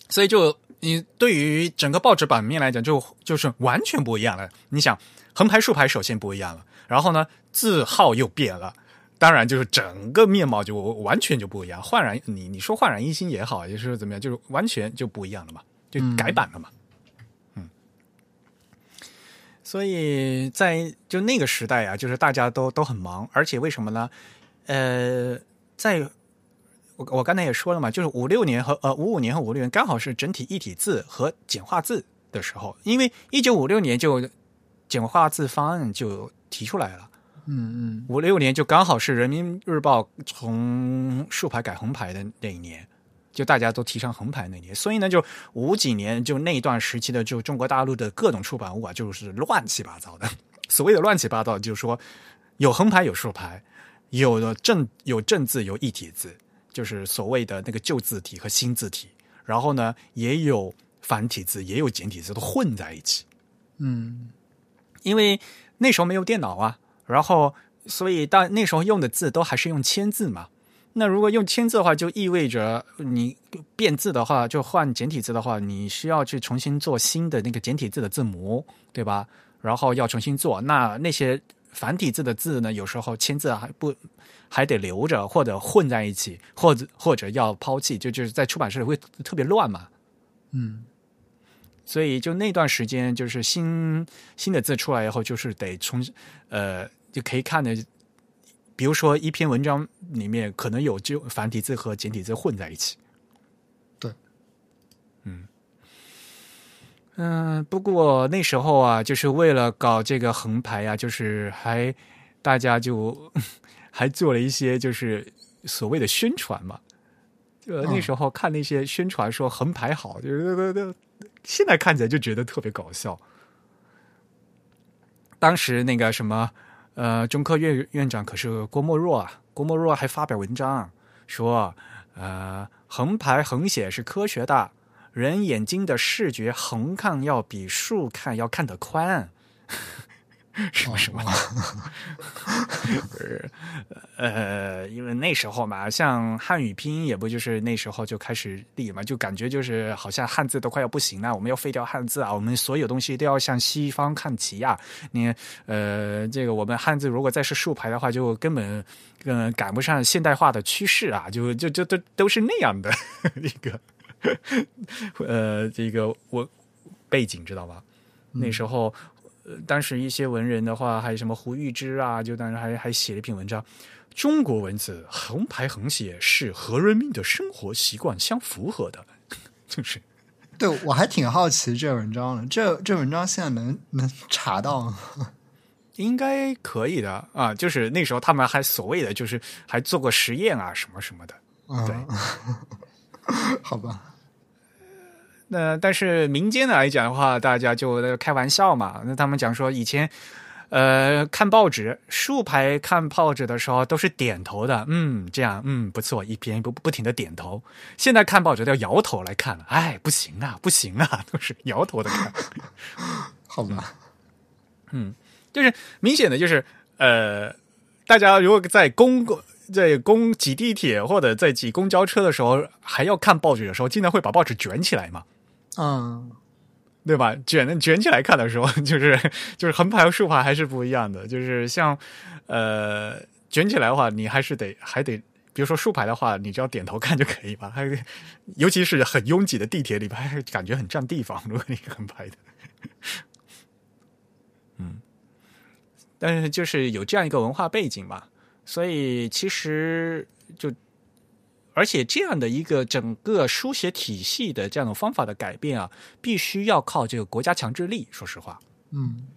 所以就你对于整个报纸版面来讲，就就是完全不一样了。你想，横排、竖排首先不一样了，然后呢，字号又变了。当然，就是整个面貌就完全就不一样，焕然你你说焕然一新也好，也是怎么样，就是完全就不一样了嘛，就改版了嘛。嗯，所以在就那个时代啊，就是大家都都很忙，而且为什么呢？呃，在我我刚才也说了嘛，就是五六年和呃五五年和五六年刚好是整体一体字和简化字的时候，因为一九五六年就简化字方案就提出来了。嗯嗯五六年就刚好是人民日报从竖排改横排的那一年，就大家都提倡横排那年，所以呢，就五几年就那一段时期的就中国大陆的各种出版物啊，就是乱七八糟的。所谓的乱七八糟，就是说有横排有竖排，有的正有正字有一体字，就是所谓的那个旧字体和新字体，然后呢也有繁体字也有简体字都混在一起。嗯因为那时候没有电脑啊，然后所以到那时候用的字都还是用签字嘛。那如果用签字的话，就意味着你变字的话，就换简体字的话，你需要去重新做新的那个简体字的字母，对吧？然后要重新做。那那些繁体字的字呢，有时候签字还不还得留着，或者混在一起，或者或者要抛弃，就就是在出版社里会特别乱嘛。嗯所以就那段时间，就是新新的字出来以后，就是得重呃就可以看的，比如说一篇文章里面可能有就繁体字和简体字混在一起。对，嗯嗯、不过那时候啊，就是为了搞这个横排啊，就是还大家就 还做了一些就是所谓的宣传嘛。呃那时候看那些宣传说横排好，就是对对。现在看起来就觉得特别搞笑。当时那个什么，呃，中科院院长可是郭沫若啊，郭沫若还发表文章说，呃，横排横写是科学的，人眼睛的视觉横看要比竖看要看得宽。什么什么？不是，呃，因为那时候嘛，像汉语拼音也不就是那时候就开始立嘛，就感觉就是好像汉字都快要不行了，我们要废掉汉字啊，我们所有东西都要向西方看齐呀、你呃，这个我们汉字如果再是竖排的话，就根本呃赶不上现代化的趋势啊，就就就都都是那样的一个呃这个我背景知道吧？那时候。当时一些文人的话，还有什么胡玉芝啊，就当时还还写了一篇文章，中国文字横排横写是和人民的生活习惯相符合的，就是。对，我还挺好奇这文章的，这这文章现在能能查到吗？应该可以的啊，就是那时候他们还所谓的就是还做过实验啊，什么什么的。对，好吧。那但是民间的来讲的话，大家就开玩笑嘛。那他们讲说以前，呃，看报纸竖排看报纸的时候都是点头的，嗯，这样，嗯，不错，一边不不停的点头。现在看报纸都要摇头来看了，哎，不行啊，不行啊，都是摇头的看。好吧，嗯，就是明显的就是，呃，大家如果在公共。在公挤地铁或者在挤公交车的时候，还要看报纸的时候，经常会把报纸卷起来嘛。嗯，对吧？卷卷起来看的时候，就是就是横排和竖排还是不一样的。就是像呃卷起来的话，你还是得还得比如说竖排的话，你只要点头看就可以吧。还有尤其是很拥挤的地铁里边，还是感觉很占地方。如果你横排的，嗯，但是就是有这样一个文化背景嘛，所以其实就。而且这样的一个整个书写体系的这样的方法的改变啊，必须要靠这个国家强制力。说实话，嗯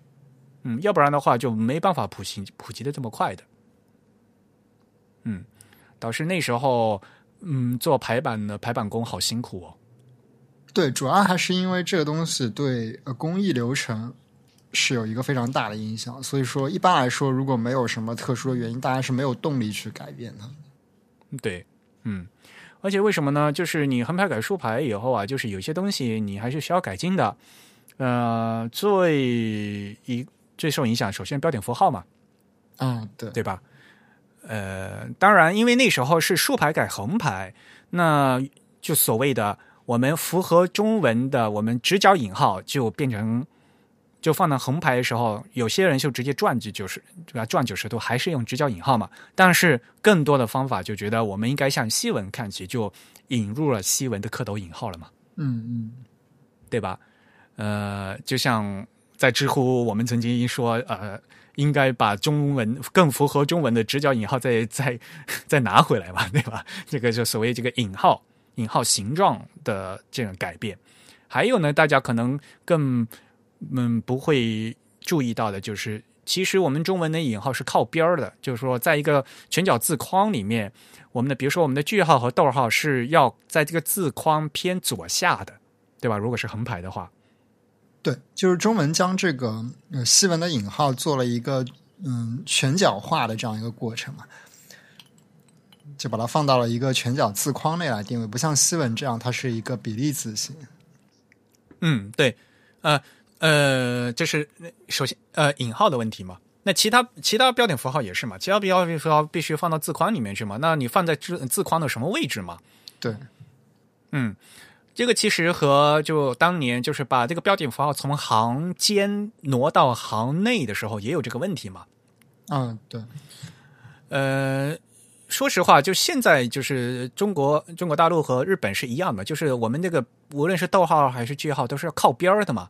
嗯，要不然的话就没办法普及普及的这么快的。嗯，导致那时候，嗯，做排版的排版工好辛苦哦。对，主要还是因为这个东西对呃工艺流程是有一个非常大的影响。所以说，一般来说，如果没有什么特殊的原因，大家是没有动力去改变的。对。嗯，而且为什么呢？就是你横排改竖排以后啊，就是有些东西你还是需要改进的。呃，最一最受影响，首先标点符号嘛，嗯，对对吧？呃，当然，因为那时候是竖排改横排，那就所谓的我们符合中文的，我们直角引号就变成。就放到横排的时候，有些人就直接转九十，对吧？转九十度还是用直角引号嘛？但是更多的方法就觉得我们应该向西文看齐，就引入了西文的蝌蚪引号了嘛？嗯嗯，对吧？呃，就像在知乎，我们曾经说，呃，应该把中文更符合中文的直角引号再再再拿回来嘛？对吧？这个就所谓这个引号引号形状的这种改变。还有呢，大家可能更。嗯，不会注意到的就是，其实我们中文的引号是靠边儿的，就是说，在一个全角字框里面，我们的比如说我们的句号和逗号是要在这个字框偏左下的，对吧？如果是横排的话，对，就是中文将这个呃西文的引号做了一个嗯全角化的这样一个过程嘛，就把它放到了一个全角字框内来定位，不像西文这样，它是一个比例字形。嗯，对，呃。呃，这是首先呃引号的问题嘛？那其他其他标点符号也是嘛？其他标点符号必须放到字框里面去嘛？那你放在字字框的什么位置嘛？对，嗯，这个其实和就当年就是把这个标点符号从行间挪到行内的时候也有这个问题嘛？嗯，对。呃，说实话，就现在就是中国中国大陆和日本是一样的，就是我们这个无论是逗号还是句号都是要靠边儿的嘛。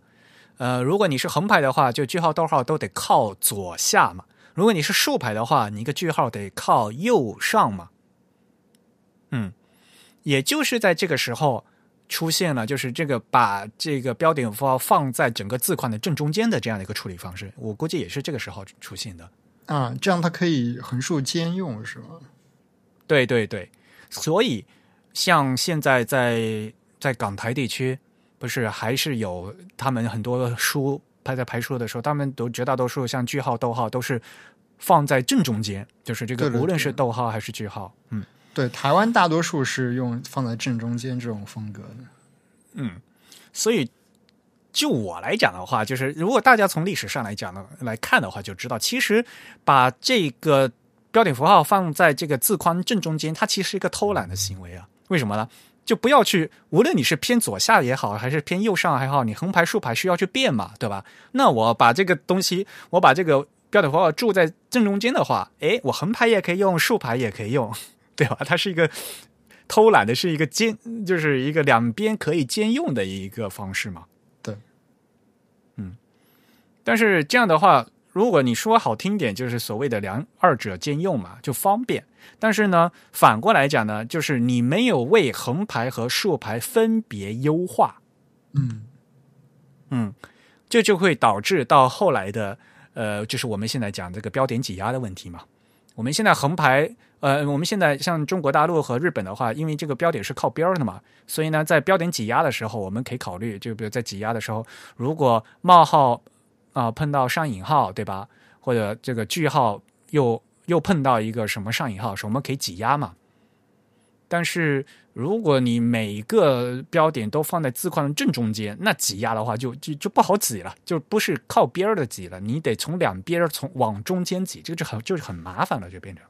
呃，如果你是横排的话，就句号、逗号都得靠左下嘛。如果你是竖排的话，你一个句号得靠右上嘛。嗯，也就是在这个时候出现了，就是这个把这个标点符号放在整个字框的正中间的这样的一个处理方式。我估计也是这个时候出现的。啊，这样它可以横竖兼用，是吗？对对对，所以像现在在在港台地区。不是，还是有他们很多书排在排书的时候，他们都绝大多数像句号、逗号都是放在正中间，就是这个无论是逗号还是句号，嗯，对，台湾大多数是用放在正中间这种风格的，嗯，所以就我来讲的话，就是如果大家从历史上来讲的来看的话，就知道其实把这个标点符号放在这个字框正中间，它其实是一个偷懒的行为啊，为什么呢？就不要去，无论你是偏左下也好，还是偏右上还好，你横排竖排需要去变嘛，对吧？那我把这个东西，我把这个标点符号注在正中间的话，诶，我横排也可以用，竖排也可以用，对吧？它是一个偷懒的，是一个兼，就是一个两边可以兼用的一个方式嘛。对，嗯，但是这样的话。如果你说好听点，就是所谓的两二者兼用嘛，就方便。但是呢，反过来讲呢，就是你没有为横排和竖排分别优化，嗯嗯，这就会导致到后来的呃，就是我们现在讲这个标点挤压的问题嘛。我们现在横排，呃，我们现在像中国大陆和日本的话，因为这个标点是靠边儿的嘛，所以呢，在标点挤压的时候，我们可以考虑，就比如在挤压的时候，如果冒号。啊，碰到上引号，对吧？或者这个句号又又碰到一个什么上引号，是我们可以挤压嘛？但是如果你每个标点都放在字框的正中间，那挤压的话就就就不好挤了，就不是靠边儿的挤了，你得从两边从往中间挤，这个就很就是很麻烦了，就变成。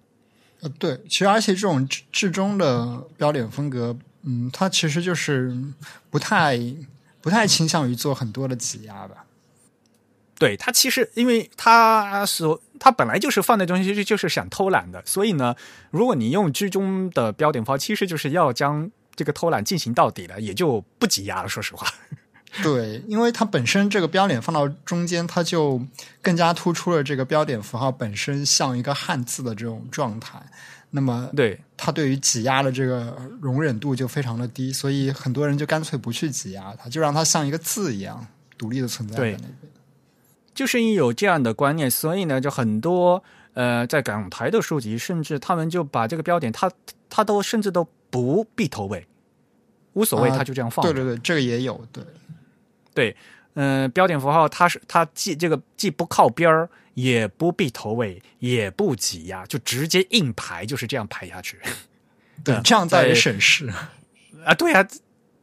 呃，对，其实而且这种至中的标点风格，嗯，它其实就是不太不太倾向于做很多的挤压吧。对他其实，因为他所他本来就是放那东西，就是想偷懒的。所以呢，如果你用居中的标点符号，其实就是要将这个偷懒进行到底了，也就不挤压了。说实话，对，因为它本身这个标点放到中间，它就更加突出了这个标点符号本身像一个汉字的这种状态。那么，对它对于挤压的这个容忍度就非常的低，所以很多人就干脆不去挤压它，就让它像一个字一样独立的存在在那边。就是因为有这样的观念，所以呢，就很多呃，在港台的书籍，甚至他们就把这个标点，他他都甚至都不必头尾，无所谓，他就这样放。对对对，这个也有，对对，嗯，标点符号它是它既这个既不靠边儿，也不必头尾，也不挤压，就直接硬排，就是这样排下去。对，这样才省事啊！对啊。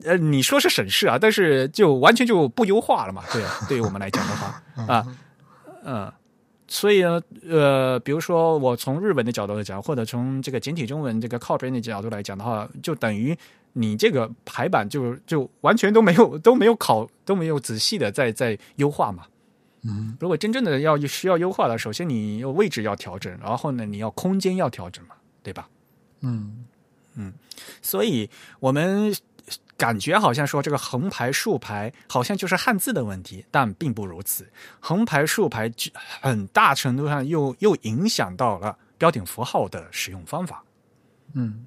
呃，你说是省事啊，但是就完全就不优化了嘛？对，对于我们来讲的话啊，嗯，所以呢，呃，比如说我从日文的角度来讲，或者从这个简体中文这个靠边的角度来讲的话，就等于你这个排版就就完全都没有都没有考都没有仔细的在在优化嘛。嗯，如果真正的要需要优化的，首先你位置要调整，然后呢，你要空间要调整嘛，对吧？嗯嗯，所以我们。感觉好像说这个横排竖排好像就是汉字的问题，但并不如此。横排竖排很大程度上又又影响到了标点符号的使用方法。嗯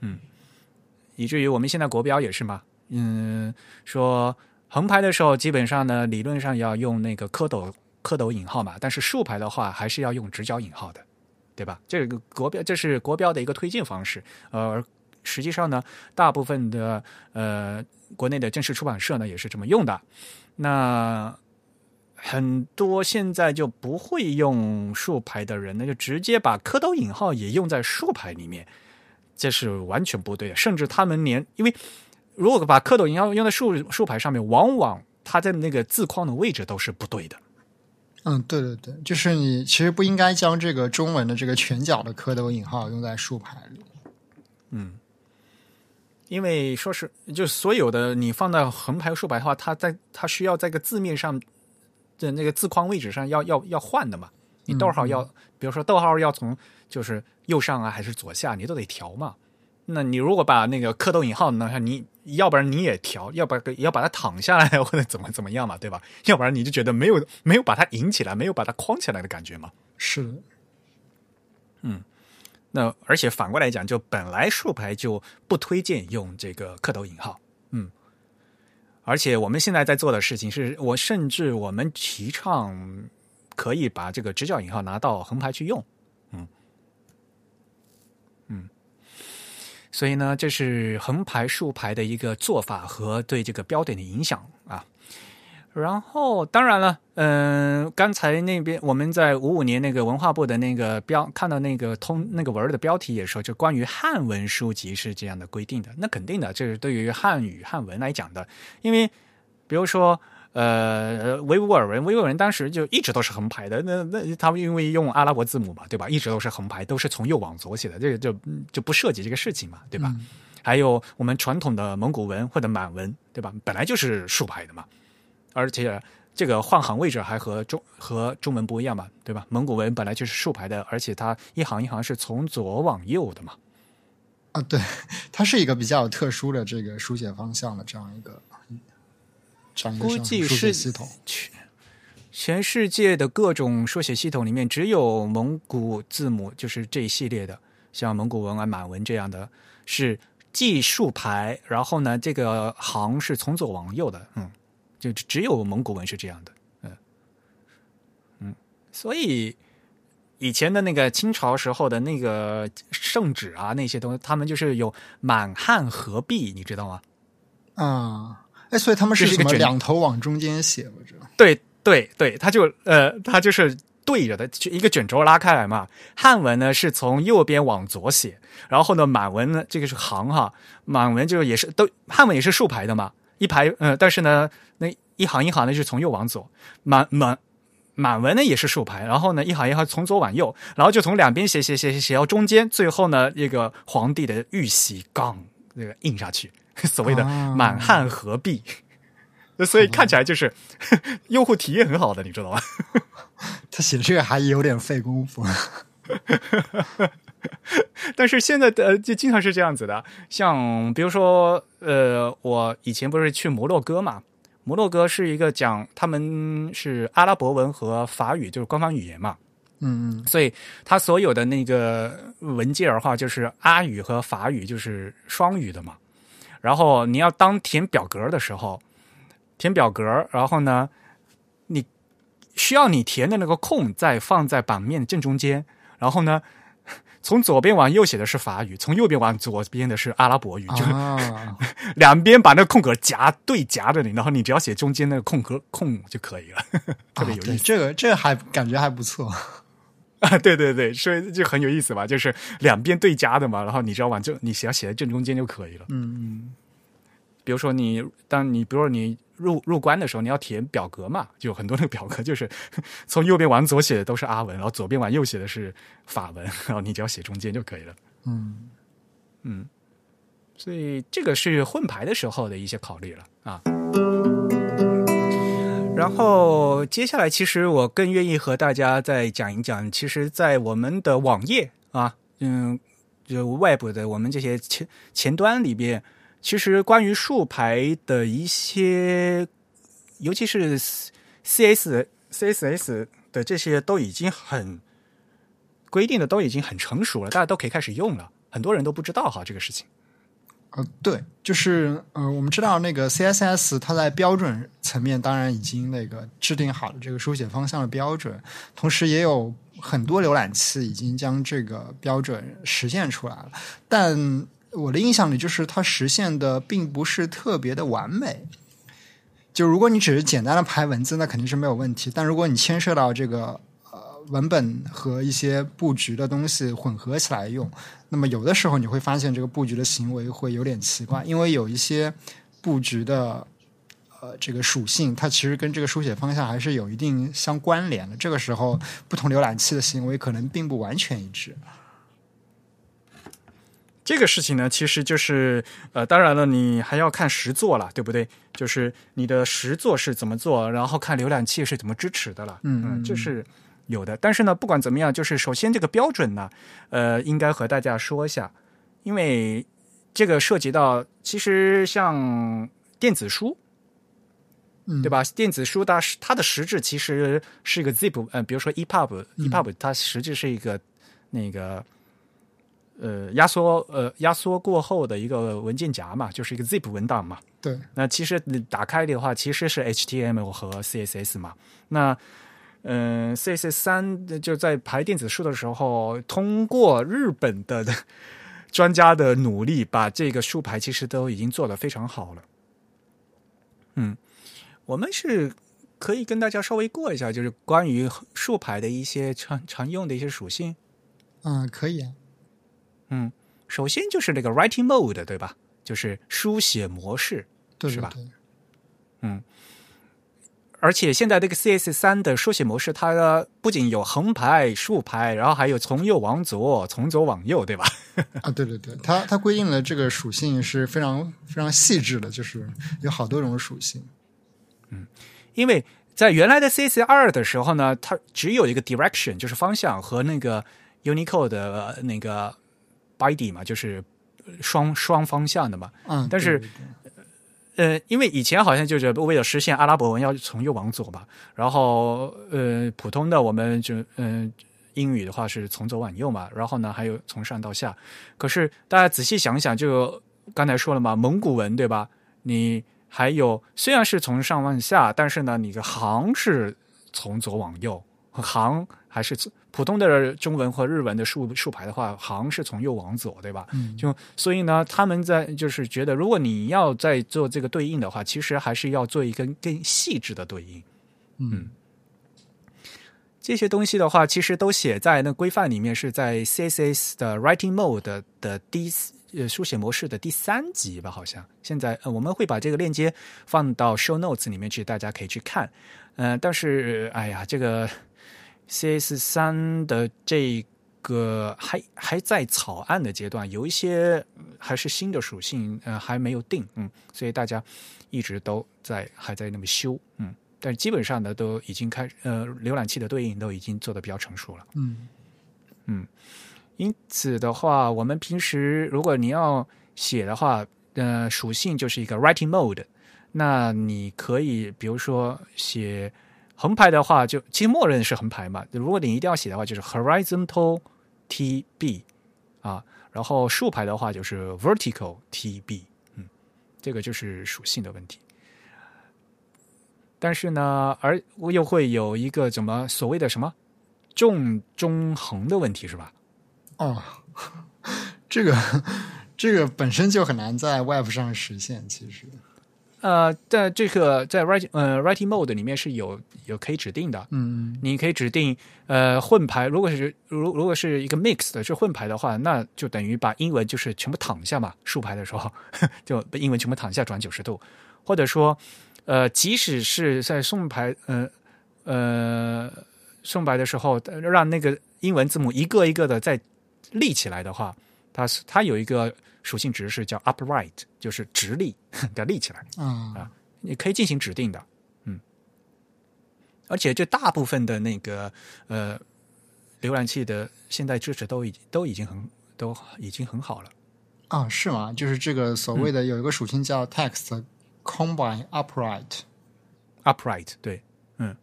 嗯，以至于我们现在国标也是嘛，嗯，说横排的时候基本上呢，理论上要用那个蝌蚪蝌蚪引号嘛，但是竖排的话还是要用直角引号的，对吧？这个国标这是国标的一个推荐方式，呃。实际上呢，大部分的呃国内的正式出版社呢也是这么用的。那很多现在就不会用竖排的人，呢就直接把蝌蚪引号也用在竖排里面，这是完全不对的。甚至他们连，因为如果把蝌蚪引号用在竖竖排上面，往往它在那个字框的位置都是不对的。嗯，对对对，就是你其实不应该将这个中文的这个全角的蝌蚪引号用在竖排里。嗯。因为说是就所有的你放到横排竖排的话，它在它需要在个字面上的那个字框位置上要要要换的嘛。你逗号要，比如说逗号要从就是右上啊还是左下，你都得调嘛。那你如果把那个蝌蚪引号呢，你要不然你也调，要不然要把它躺下来或者怎么怎么样嘛，对吧？要不然你就觉得没有没有把它引起来，没有把它框起来的感觉嘛。是的，嗯。那而且反过来讲，就本来竖排就不推荐用这个蝌蚪引号，嗯，而且我们现在在做的事情是，我甚至我们提倡可以把这个直角引号拿到横排去用，嗯嗯，所以呢，这是横排竖排的一个做法和对这个标点的影响。然后，当然了，嗯，刚才那边我们在五五年那个文化部的那个标看到那个通那个文的标题也说，就关于汉文书籍是这样的规定的。那肯定的，这是对于汉语汉文来讲的。因为比如说，呃，维吾尔人，维吾尔人当时就一直都是横排的。那那他们因为用阿拉伯字母嘛，对吧？一直都是横排，都是从右往左写的，这个就就不涉及这个事情嘛，对吧？还有我们传统的蒙古文或者满文，对吧？本来就是竖排的嘛。而且这个换行位置还和中和中文不一样嘛，对吧？蒙古文本来就是竖排的，而且它一行一行是从左往右的嘛。啊，对，它是一个比较特殊的这个书写方向的这样一个，这样一个书写系统。全全世界的各种书写系统里面，只有蒙古字母就是这一系列的，像蒙古文啊、满文这样的，是既竖排，然后呢，这个行是从左往右的，嗯。就只有蒙古文是这样的，嗯嗯，所以以前的那个清朝时候的那个圣旨啊，那些东西，他们就是有满汉合璧，你知道吗？啊，哎，所以他们是什么两头往中间写，我知道。对对对，他就呃，他就是对着的，就一个卷轴拉开来嘛。汉文呢是从右边往左写，然后呢满文呢这个是行哈，满文就也是都汉文也是竖排的嘛。一排，呃，但是呢，那一行一行的是从右往左，满满满文呢也是竖排，然后呢一行一行从左往右，然后就从两边写写写写写到中间，最后呢那个皇帝的玉玺杠那个印下去，所谓的满汉合璧。所以看起来就是 用户体验很好的，你知道吗？他写这个还有点费功夫。但是现在的就经常是这样子的，像比如说，呃，我以前不是去摩洛哥嘛？摩洛哥是一个讲他们是阿拉伯文和法语，就是官方语言嘛。嗯嗯，所以他所有的那个文件的话，就是阿语和法语，就是双语的嘛。然后你要当填表格的时候，填表格，然后呢，你需要你填的那个空再放在版面正中间，然后呢，从左边往右写的是法语，从右边往左边的是阿拉伯语，就是 两边把那个空格夹对夹着你，然后你只要写中间那个空格空就可以了，特别有意思。这个这个还感觉还不错。啊，对对对，所以就很有意思吧，就是两边对夹的嘛，然后你只要往正，你只要写在正中间就可以了。嗯嗯。比如说你，当你比如说你入入关的时候，你要填表格嘛，就很多那个表格就是 从右边往左写的都是阿文，然后左边往右写的是法文，然后你只要写中间就可以了。嗯嗯，所以这个是混排的时候的一些考虑了啊。然后接下来，其实我更愿意和大家再讲一讲，其实，在我们的网页啊，嗯，就 Web 的我们这些前前端里边，其实关于竖排的一些，尤其是 CS、CSS 的这些，都已经很规定的，都已经很成熟了，大家都可以开始用了。很多人都不知道哈这个事情。呃，对，就是呃，我们知道那个 CSS 它在标准层面当然已经那个制定好了这个书写方向的标准，同时也有很多浏览器已经将这个标准实现出来了。但我的印象里，就是它实现的并不是特别的完美。就如果你只是简单的排文字，那肯定是没有问题。但如果你牵涉到这个呃文本和一些布局的东西混合起来用。那么有的时候你会发现这个布局的行为会有点奇怪，因为有一些布局的呃这个属性，它其实跟这个书写方向还是有一定相关联的。这个时候不同浏览器的行为可能并不完全一致。这个事情呢，其实就是呃，当然了，你还要看实作了，对不对？就是你的实作是怎么做，然后看浏览器是怎么支持的了。嗯嗯，就是。有的，但是呢，不管怎么样，就是首先这个标准呢，呃，应该和大家说一下，因为这个涉及到，其实像电子书，对吧？电子书它它的实质其实是一个 zip，呃，比如说 EPUB，EPUB 它实质是一个那个呃压缩呃压缩过后的一个文件夹嘛，就是一个 zip 文档嘛。对。那其实你打开的话，其实是 HTML 和 CSS 嘛。那嗯，CSS 三就在排电子书的时候，通过日本的专家的努力，把这个竖排其实都已经做得非常好了。嗯，我们是可以跟大家稍微过一下，就是关于竖排的一些常常用的一些属性。嗯，可以。嗯，首先就是那个 Writing Mode，对吧？就是书写模式，是吧？嗯。而且现在这个 CS 三的书写模式，它不仅有横排、竖排，然后还有从右往左、从左往右，对吧？啊，对对对，它它规定的这个属性是非常非常细致的，就是有好多种属性。嗯，因为在原来的 CS 二的时候呢，它只有一个 direction，就是方向和那个 Unicode 的那个 body 嘛，就是双双方向的嘛。嗯，但是。呃，因为以前好像就是为了实现阿拉伯文要从右往左嘛，然后呃，普通的我们就嗯，英语的话是从左往右嘛，然后呢还有从上到下。可是大家仔细想想，就刚才说了嘛，蒙古文对吧？你还有虽然是从上往下，但是呢，你的行是从左往右，行还是。普通的中文和日文的竖竖排的话，行是从右往左，对吧？嗯就所以呢，他们在就是觉得，如果你要在做这个对应的话，其实还是要做一根更细致的对应。嗯，这些东西的话，其实都写在那规范里面，是在 CSS 的 Writing Mode 的第呃书写模式的第三集吧？好像现在呃我们会把这个链接放到 Show Notes 里面去，大家可以去看。嗯，但是哎呀，这个。CS 三的这个还还在草案的阶段，有一些还是新的属性，呃，还没有定，嗯，所以大家一直都在还在那么修，嗯，但基本上呢，都已经开，呃，浏览器的对应都已经做的比较成熟了，嗯嗯，因此的话，我们平时如果你要写的话，呃，属性就是一个 writing mode，那你可以比如说写。横排的话，就其实默认是横排嘛。如果你一定要写的话，就是 horizontal T B 啊，然后竖排的话就是 vertical T B。嗯，这个就是属性的问题。但是呢，而我又会有一个怎么所谓的什么重中横的问题，是吧？哦，这个这个本身就很难在 Web 上实现，其实。呃，在这个在 writing 呃 writing mode 里面是有有可以指定的，嗯，你可以指定呃混排，如果是如如果是一个 mix 的是混排的话，那就等于把英文就是全部躺下嘛，竖排的时候 就把英文全部躺下转九十度，或者说呃即使是在送排呃呃送排的时候，让那个英文字母一个一个的再立起来的话，它是它有一个。属性值是叫 upright，就是直立要立起来啊，你可以进行指定的，嗯，而且这大部分的那个呃浏览器的现在支持都已都已经很都已经很好了啊，是吗？就是这个所谓的有一个属性叫 text combine upright，upright 对，嗯，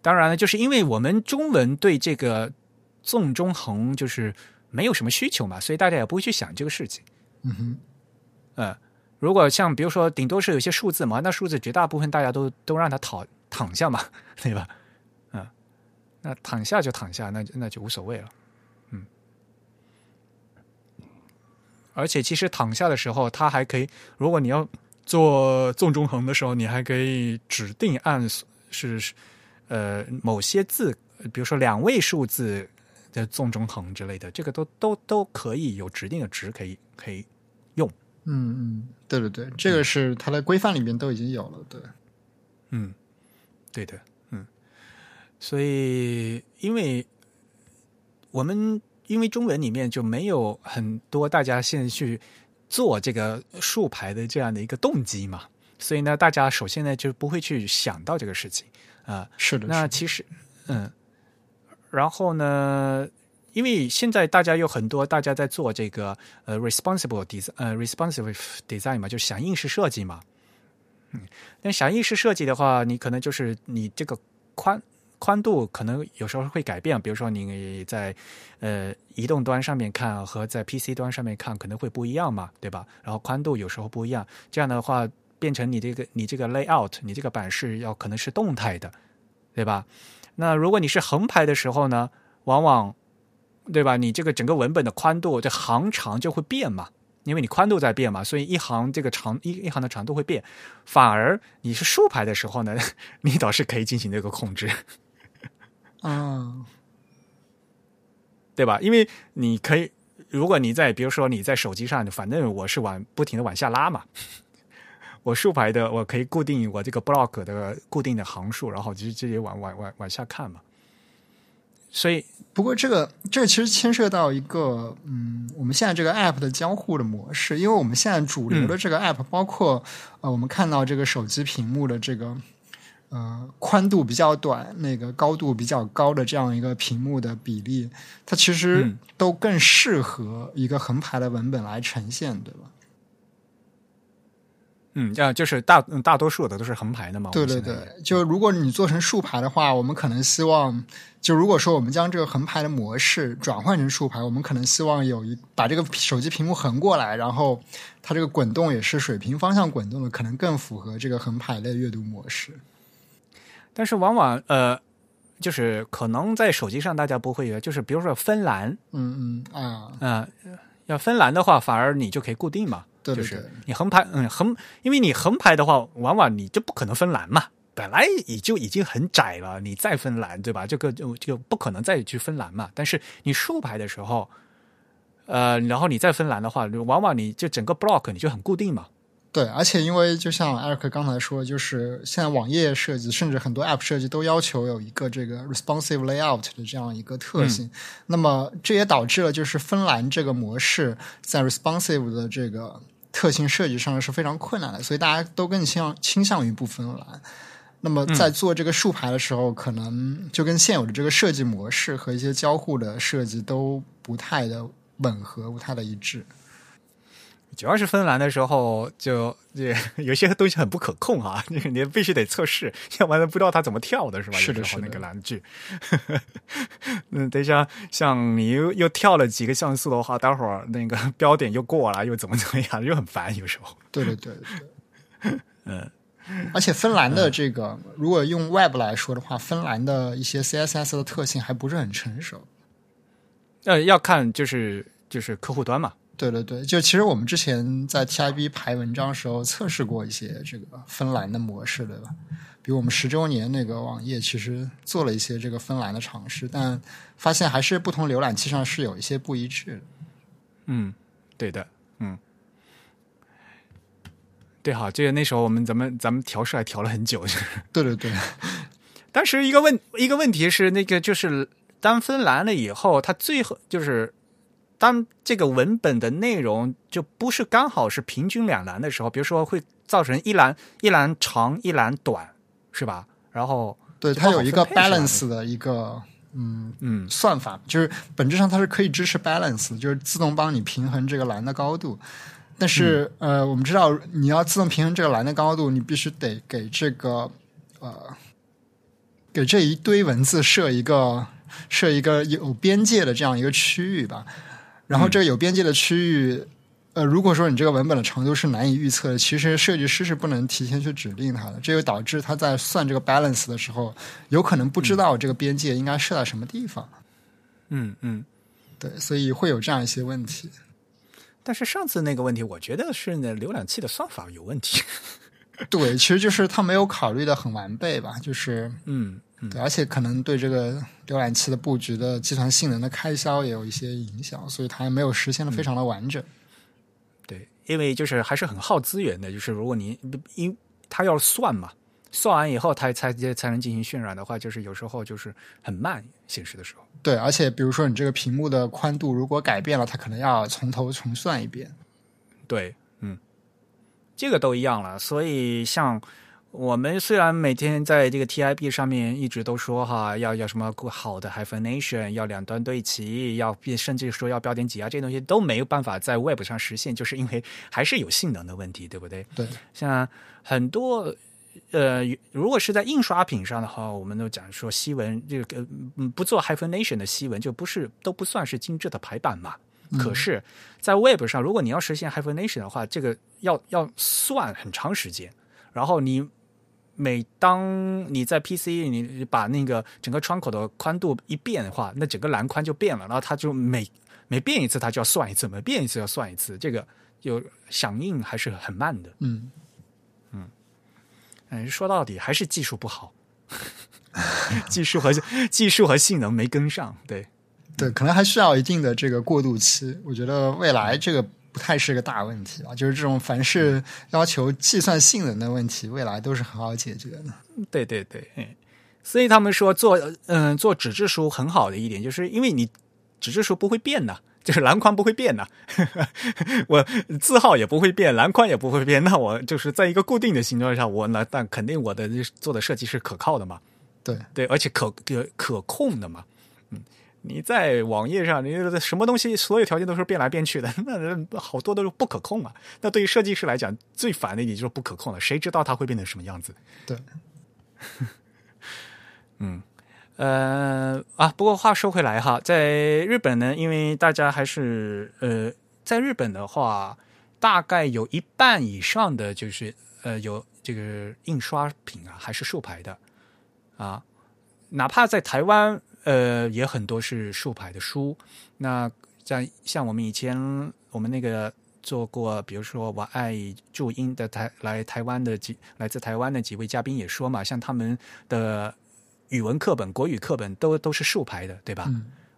当然了，就是因为我们中文对这个纵中横就是。没有什么需求嘛，所以大家也不会去想这个事情。嗯哼，呃，如果像比如说，顶多是有些数字嘛，那数字绝大部分大家都都让它躺躺下嘛，对吧？嗯，那躺下就躺下，那那就无所谓了。嗯，而且其实躺下的时候，它还可以，如果你要做纵中横的时候，你还可以指定按是呃某些字，比如说两位数字。在纵中横之类的，这个都都都可以有指定的值可以可以用。嗯嗯，对对对，这个是它的规范里面都已经有了。对，嗯，对的，嗯。所以，因为我们因为中文里面就没有很多大家现在去做这个竖排的这样的一个动机嘛，所以呢，大家首先呢就不会去想到这个事情啊。是的，那其实，嗯。然后呢？因为现在大家有很多大家在做这个呃 responsible design 呃 responsive design 嘛，就是响应式设计嘛。嗯，那响应式设计的话，你可能就是你这个宽宽度可能有时候会改变，比如说你在呃移动端上面看和在 PC 端上面看可能会不一样嘛，对吧？然后宽度有时候不一样，这样的话变成你这个你这个 layout 你这个版式要可能是动态的，对吧？那如果你是横排的时候呢，往往，对吧？你这个整个文本的宽度，这行长就会变嘛，因为你宽度在变嘛，所以一行这个长一一行的长度会变。反而你是竖排的时候呢，你倒是可以进行这个控制，啊，对吧？因为你可以，如果你在比如说你在手机上，反正我是往不停的往下拉嘛。我竖排的，我可以固定我这个 block 的固定的行数，然后直直接往往往往下看嘛。所以，不过这个这其实牵涉到一个，嗯，我们现在这个 app 的交互的模式，因为我们现在主流的这个 app，包括呃，我们看到这个手机屏幕的这个呃宽度比较短，那个高度比较高的这样一个屏幕的比例，它其实都更适合一个横排的文本来呈现，对吧？嗯，这样就是大大多数的都是横排的嘛。对对对，就如果你做成竖排的话，我们可能希望，就如果说我们将这个横排的模式转换成竖排，我们可能希望有一把这个手机屏幕横过来，然后它这个滚动也是水平方向滚动的，可能更符合这个横排类阅读模式。但是往往呃，就是可能在手机上大家不会有，就是比如说分栏，嗯嗯啊啊，要分栏的话，反而你就可以固定嘛。就是你横排，嗯，横，因为你横排的话，往往你就不可能分栏嘛，本来也就已经很窄了，你再分栏，对吧？这个就就不可能再去分栏嘛。但是你竖排的时候，呃，然后你再分栏的话，往往你就整个 block 你就很固定嘛，对，而且因为就像艾克刚才说，就是现在网页设计，甚至很多 App 设计都要求有一个这个 responsive layout 的这样一个特性。那么这也导致了，就是芬兰这个模式在 responsive 的这个特性设计上是非常困难的，所以大家都更倾向倾向于不芬兰。那么在做这个竖排的时候，可能就跟现有的这个设计模式和一些交互的设计都不太的吻合，不太的一致。主要是芬兰的时候，就这 有些东西很不可控啊，你 你必须得测试，要不然不知道它怎么跳的是吧？是的，是那个蓝剧。嗯，等一下，像你又又跳了几个像素的话，待会儿那个标点又过了，又怎么怎么样，又很烦，有时候。对对对对。嗯，而且芬兰的这个，如果用 Web 来说的话，芬兰的一些 CSS 的特性还不是很成熟。呃，要看就是就是客户端嘛。对对对，就其实我们之前在 TIB 排文章时候测试过一些这个芬兰的模式，对吧？比如我们十周年那个网页，其实做了一些这个芬兰的尝试，但发现还是不同浏览器上是有一些不一致的。嗯，对的，嗯，对，哈，这个那时候我们咱们咱们调试还调了很久，就是对对对。当时 一个问一个问题是，那个就是当芬兰了以后，它最后就是。当这个文本的内容就不是刚好是平均两栏的时候，比如说会造成一栏一栏长一栏短，是吧？然后对它有一个 balance 的一个嗯嗯算法，就是本质上它是可以支持 balance，就是自动帮你平衡这个栏的高度。但是呃，我们知道你要自动平衡这个栏的高度，你必须得给这个呃给这一堆文字设一个设一个有边界的这样一个区域吧。然后这个有边界的区域，呃，如果说你这个文本的长度是难以预测的，其实设计师是不能提前去指令它的，这就导致他在算这个 balance 的时候，有可能不知道这个边界应该设在什么地方。嗯嗯，对，所以会有这样一些问题。但是上次那个问题，我觉得是那浏览器的算法有问题。对，其实就是他没有考虑的很完备吧，就是嗯。对，而且可能对这个浏览器的布局的计算性能的开销也有一些影响，所以它还没有实现的非常的完整。对，因为就是还是很耗资源的，就是如果你因它要算嘛，算完以后它才才能进行渲染的话，就是有时候就是很慢显示的时候。对，而且比如说你这个屏幕的宽度如果改变了，它可能要从头重算一遍。对，嗯，这个都一样了，所以像。我们虽然每天在这个 TIB 上面一直都说哈，要要什么好的 hyphenation，要两端对齐，要甚至说要标点挤压，这些东西都没有办法在 Web 上实现，就是因为还是有性能的问题，对不对？对。像很多呃，如果是在印刷品上的话，我们都讲说西文这个不做 hyphenation 的西文就不是都不算是精致的排版嘛。可是，在 Web 上，如果你要实现 hyphenation 的话，这个要要算很长时间，然后你。每当你在 PC，你把那个整个窗口的宽度一变的话，那整个栏宽就变了，然后它就每每变一次，它就要算一次，每变一次要算一次，这个有响应还是很慢的。嗯嗯，哎，说到底还是技术不好，技术和技术和性能没跟上。对对，可能还需要一定的这个过渡期。我觉得未来这个。不太是个大问题啊，就是这种凡是要求计算性能的问题，未来都是很好解决的。对对对，所以他们说做嗯做纸质书很好的一点，就是因为你纸质书不会变的，就是篮筐不会变的，我字号也不会变，篮筐也不会变，那我就是在一个固定的形状下，我那但肯定我的做的设计是可靠的嘛。对对，而且可可可控的嘛。你在网页上，你什么东西，所有条件都是变来变去的，那好多都是不可控啊。那对于设计师来讲，最烦的也就是不可控了，谁知道它会变成什么样子？对，嗯，呃啊，不过话说回来哈，在日本呢，因为大家还是呃，在日本的话，大概有一半以上的就是呃，有这个印刷品啊，还是竖排的啊，哪怕在台湾。呃，也很多是竖排的书。那像像我们以前我们那个做过，比如说我爱注音的台来台湾的几来自台湾的几位嘉宾也说嘛，像他们的语文课本、国语课本都都是竖排的，对吧？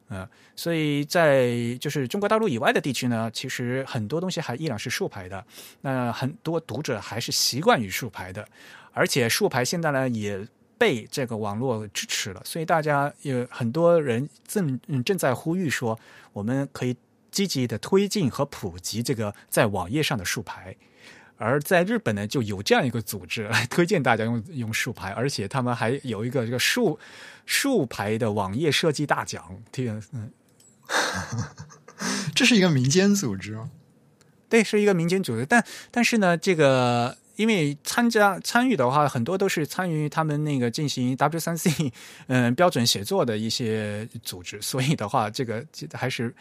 呃，所以在就是中国大陆以外的地区呢，其实很多东西还依然是竖排的。那很多读者还是习惯于竖排的，而且竖排现在呢也被这个网络支持了，所以大家有很多人正正在呼吁说，我们可以积极的推进和普及这个在网页上的竖排。而在日本呢，就有这样一个组织来推荐大家用用竖排，而且他们还有一个这个竖竖排的网页设计大奖。天，嗯，这是一个民间组织吗？对，是一个民间组织，但但是呢，这个因为参加参与的话，很多都是参与他们那个进行 W 三 C 嗯 标准写作的一些组织，所以的话，这个还是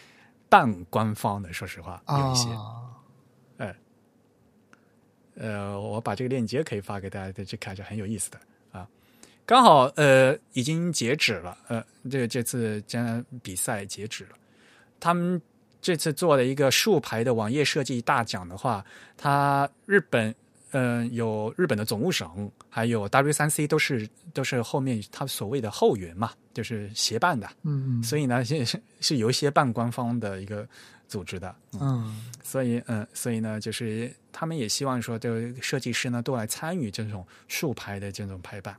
半官方的。说实话，有一些。呃，我把这个链接可以发给大家再去看一下，很有意思的啊。刚好呃已经截止了，呃，这这次将比赛截止了。他们这次做了一个竖排的网页设计大奖的话，它日本嗯有日本的总务省，还有 W 三 C 都是都是后面他所谓的后援嘛，就是协办的，嗯嗯，所以呢 是是有一些半官方的一个。组织的，嗯，所以，嗯，所以呢，就是他们也希望说，这个设计师呢都来参与这种竖排的这种排版。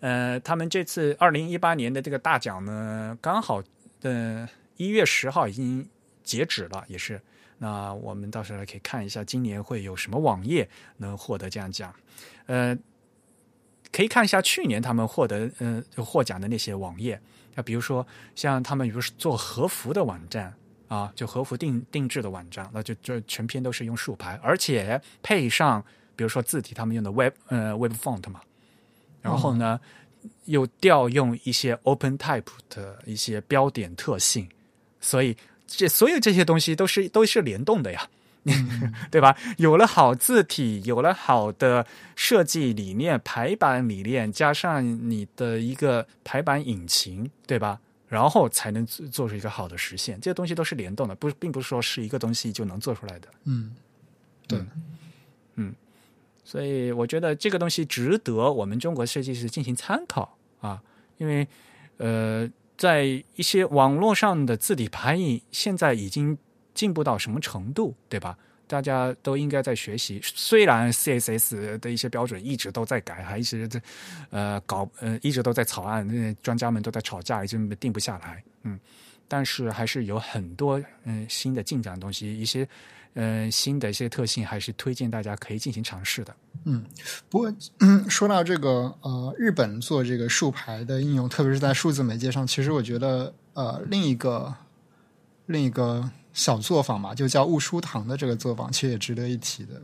呃，他们这次二零一八年的这个大奖呢，刚好的一月十号已经截止了，也是。那我们到时候可以看一下，今年会有什么网页能获得这样奖。呃，可以看一下去年他们获得，嗯，获奖的那些网页。那比如说，像他们比如说做和服的网站。啊，就和服定定制的网站，那就就全篇都是用竖排，而且配上比如说字体，他们用的 Web 呃 Web Font 嘛，然后呢又调用一些 Open Type 的一些标点特性，所以这所有这些东西都是都是联动的呀，对吧？有了好字体，有了好的设计理念、排版理念，加上你的一个排版引擎，对吧？然后才能做出一个好的实现，这些东西都是联动的，不，并不是说是一个东西就能做出来的。嗯，对，嗯，所以我觉得这个东西值得我们中国设计师进行参考啊，因为呃，在一些网络上的字体排印现在已经进步到什么程度，对吧？大家都应该在学习，虽然 CSS 的一些标准一直都在改，还一直在呃搞呃一直都在草案，专家们都在吵架，已经定不下来。嗯，但是还是有很多嗯新的进展的东西，一些嗯新的一些特性，还是推荐大家可以进行尝试的。嗯，不过 说到这个呃日本做这个竖排的应用，特别是在数字媒介上，其实我觉得呃另一个另一个。小作坊嘛，就叫雾书堂的这个作坊，其实也值得一提的。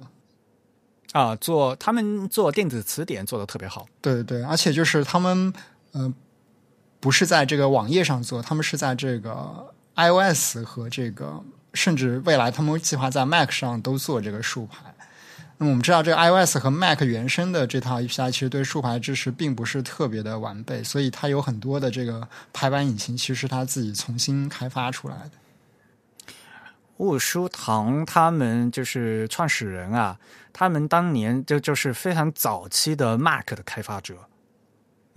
啊，做他们做电子词典做的特别好，对对对，而且就是他们嗯，不是在这个网页上做，他们是在这个 iOS 和这个，甚至未来他们计划在 Mac 上都做这个竖排。那么我们知道，这个 iOS 和 Mac 原生的这套 API 其实对竖排支持并不是特别的完备，所以它有很多的这个排版引擎，其实是他自己重新开发出来的。沃书堂他们就是创始人啊，他们当年就就是非常早期的 Mac 的开发者，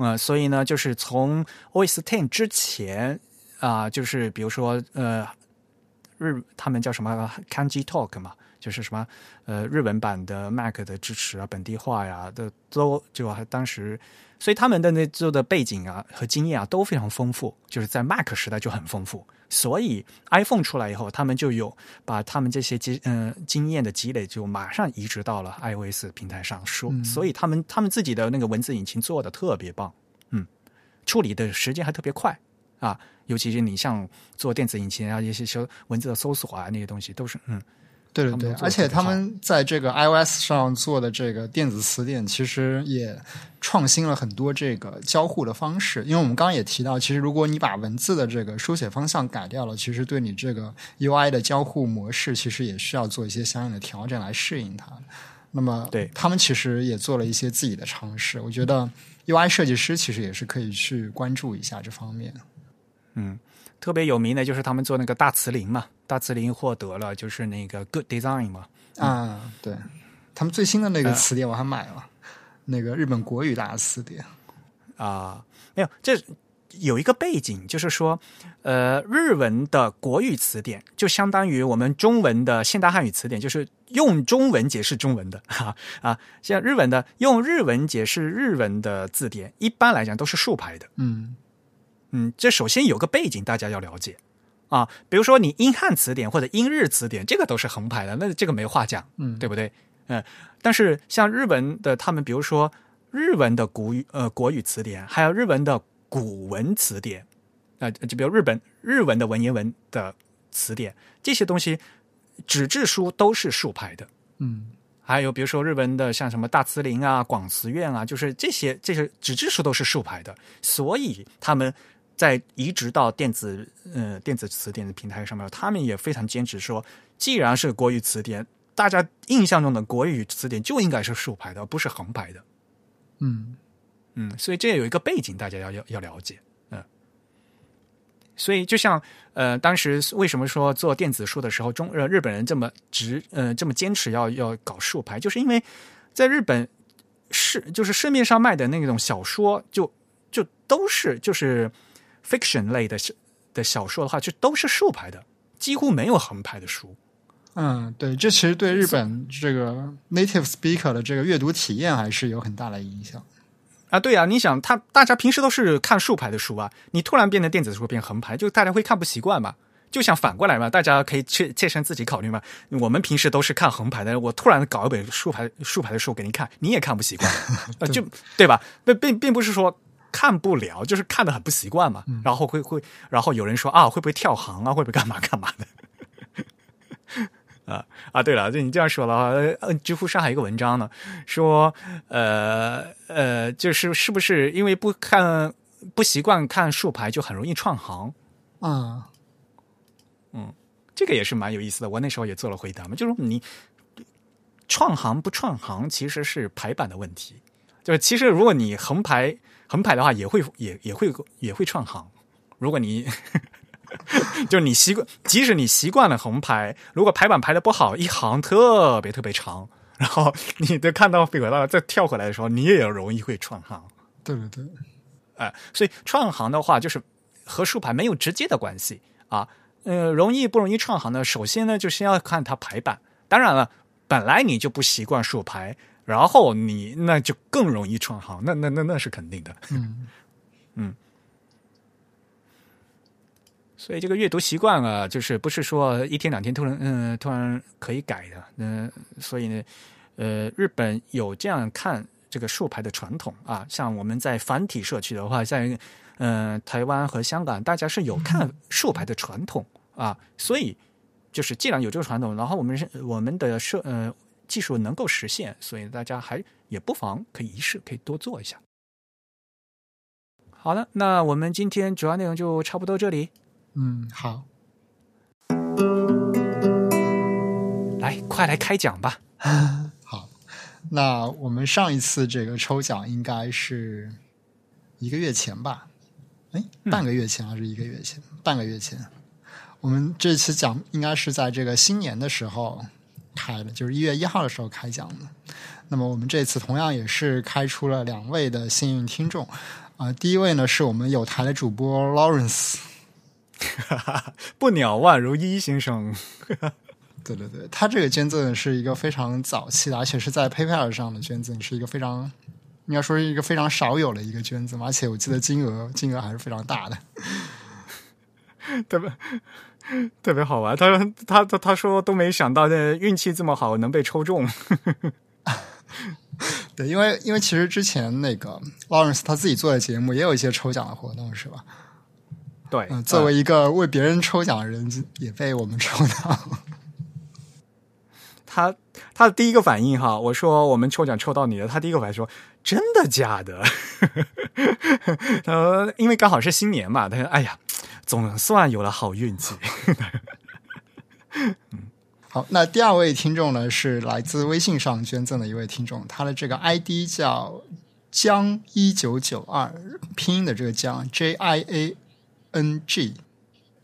呃，所以呢，就是从 OS Ten 之前啊，就是比如说呃，日他们叫什么 Kanji Talk 嘛，就是什么呃日文版的 Mac 的支持啊，本地化呀的都就还当时，所以他们的那做的背景啊和经验啊都非常丰富，就是在 Mac 时代就很丰富。所以 iPhone 出来以后，他们就有把他们这些积嗯经验的积累，就马上移植到了 iOS 平台上。说，所以他们他们自己的那个文字引擎做的特别棒，嗯，处理的时间还特别快啊。尤其是你像做电子引擎啊，一些搜文字的搜索啊，那些东西都是嗯。对对对，而且他们在这个 iOS 上做的这个电子词典，其实也创新了很多这个交互的方式。因为我们刚刚也提到，其实如果你把文字的这个书写方向改掉了，其实对你这个 UI 的交互模式，其实也需要做一些相应的调整来适应它。那么，对他们其实也做了一些自己的尝试。我觉得 UI 设计师其实也是可以去关注一下这方面。嗯。特别有名的就是他们做那个大辞林嘛，大辞林获得了就是那个 Good Design 嘛。啊，对，他们最新的那个词典我还买了，那个日本国语大词典。啊，没有，这有一个背景，就是说，呃，日文的国语词典就相当于我们中文的现代汉语词典，就是用中文解释中文的 哈啊。像日文的用日文解释日文的字典，一般来讲都是竖排的。嗯嗯，这首先有个背景，大家要了解啊。比如说你英汉词典或者英日词典，这个都是横排的，那这个没话讲，嗯，对不对？嗯，但是像日文的，他们比如说日文的古语呃国语词典，还有日文的古文词典，啊、就比如日本日文的文言文的词典，这些东西纸质书都是竖排的。嗯还有比如说日文的像什么大辞林啊、广辞院啊，就是这些这些纸质书都是竖排的，所以他们在移植到电子呃电子词典的平台上面，他们也非常坚持说，既然是国语词典，大家印象中的国语词典就应该是竖排的，而不是横排的。嗯嗯，所以这有一个背景，大家要要要了解。嗯，所以就像呃，当时为什么说做电子书的时候，中呃日本人这么执呃这么坚持要要搞竖排，就是因为在日本市就是市面上卖的那种小说，就就都是就是 fiction 类的的小说的话，就都是竖排的，几乎没有横排的书。嗯，对，这其实对日本这个 native speaker 的这个阅读体验还是有很大的影响。啊，对啊，你想，他大家平时都是看竖排的书啊，你突然变成电子书变横排，就大家会看不习惯嘛。就想反过来嘛，大家可以切切身自己考虑嘛。我们平时都是看横排的，我突然搞一本竖排竖排的书给你看，你也看不习惯，呃，就对吧？并并并不是说看不了，就是看的很不习惯嘛。然后会会，然后有人说啊，会不会跳行啊？会不会干嘛干嘛的？啊啊，对了，就你这样说了啊，呃，知乎上还有一个文章呢，说呃呃，就是是不是因为不看不习惯看竖排，就很容易串行？啊，嗯这个也是蛮有意思的。我那时候也做了回答嘛，就是你串行不串行，其实是排版的问题。就是其实如果你横排横排的话，也会也也会也会串行。如果你 就是你习惯，即使你习惯了横排，如果排版排的不好，一行特别特别长，然后 你的看到飞轨道再跳回来的时候，你也容易会串行。对对对，哎、所以串行的话，就是和竖排没有直接的关系啊。呃，容易不容易串行呢？首先呢，就先要看它排版。当然了，本来你就不习惯竖排，然后你那就更容易串行，那那那那是肯定的。嗯 所以这个阅读习惯啊，就是不是说一天两天突然嗯、突然可以改的。嗯、所以呢，呃，日本有这样看这个竖排的传统啊。像我们在繁体社区的话，在嗯、呃台湾和香港，大家是有看竖排的传统啊。所以就是既然有这个传统，然后我们是我们的社呃技术能够实现，所以大家还也不妨可以一试，可以多做一下。好了，那我们今天主要内容就差不多这里。嗯，好，来，快来开奖吧！好。那我们上一次这个抽奖应该是一个月前吧？哎，半个月前还是一个月前？半个月前。我们这期奖应该是在这个新年的时候开的，就是一月一号的时候开奖的。那么我们这次同样也是开出了两位的幸运听众啊、第一位呢是我们有台的主播 Lawrence。不鸟万如一先生，对对对，他这个捐赠是一个非常早期的，而且是在 PayPal 上的捐赠，是一个非常应该说是一个非常少有的一个捐赠，而且我记得金额金额还是非常大的。特别 特别好玩。他说他他他说都没想到，这运气这么好，能被抽中。对，因为因为其实之前那个 Lawrence 他自己做的节目也有一些抽奖的活动，是吧？对，嗯、作为一个为别人抽奖的人，也被我们抽到。他他的第一个反应哈，我说我们抽奖抽到你了，他第一个反应说真的假的？他说因为刚好是新年嘛，他说哎呀，总算有了好运气。嗯 好，那第二位听众呢是来自微信上捐赠的一位听众，他的这个 ID 叫江一九九二，拼音的这个江 J I A N G，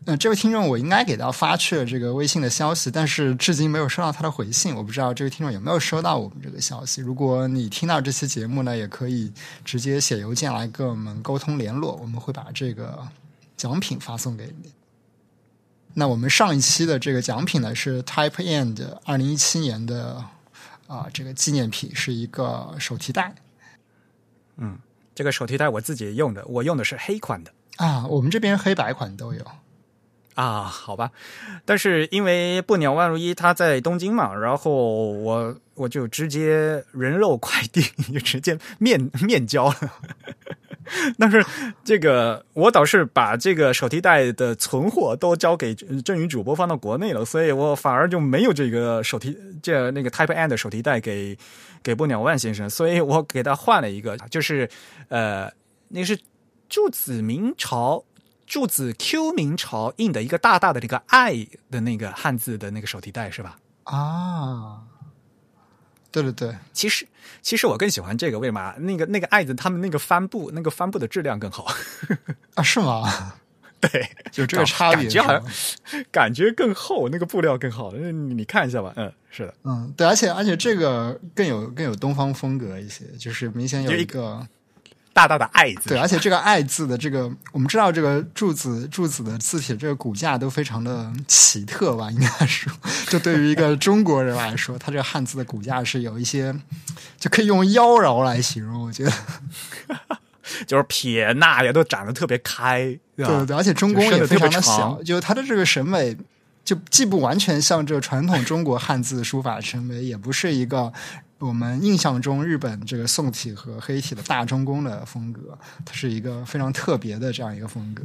嗯，这位听众我应该给他发去了这个微信的消息，但是至今没有收到他的回信。我不知道这位听众有没有收到我们这个消息。如果你听到这期节目呢，也可以直接写邮件来跟我们沟通联络，我们会把这个奖品发送给你。那我们上一期的这个奖品呢是 Type End 二零一七年的啊这个纪念品，是一个手提袋嗯，这个手提袋我自己用的，我用的是黑款的。啊。我们这边黑白款都有。啊，好吧，但是因为不鸟万如一他在东京嘛，然后我我就直接人肉快递，就直接面面交了。但是这个我倒是把这个手提袋的存货都交给正宇主播放到国内了，所以我反而就没有这个手提这那个 Type N 的手提袋给给不鸟万先生，所以我给他换了一个，就是呃，那是柱子明朝。柱子 Q 明朝印的一个大大的这个爱的那个汉字的那个手提袋是吧？啊，对对对，其实其实我更喜欢这个，为什么？那个那个爱字他们那个帆布那个帆布的质量更好 啊，是吗？对，有这个差别，感觉好像感觉更厚，那个布料更好。嗯，你看一下吧，嗯，是的，嗯，对，而且而且这个更有更有东方风格一些，就是明显有一个。大大的爱字，对，而且这个爱字的这个，我们知道这个柱子柱子的字体这个骨架都非常的奇特吧？应该说，就对于一个中国人来说，他这个汉字的骨架是有一些，就可以用妖娆来形容。我觉得，就是撇捺也，都展得特别开，对对对，而且中宫也非常的小，就他的这个审美，就既不完全像这传统中国汉字书法审美，也不是一个。我们印象中，日本这个宋体和黑体的大中宫的风格，它是一个非常特别的这样一个风格。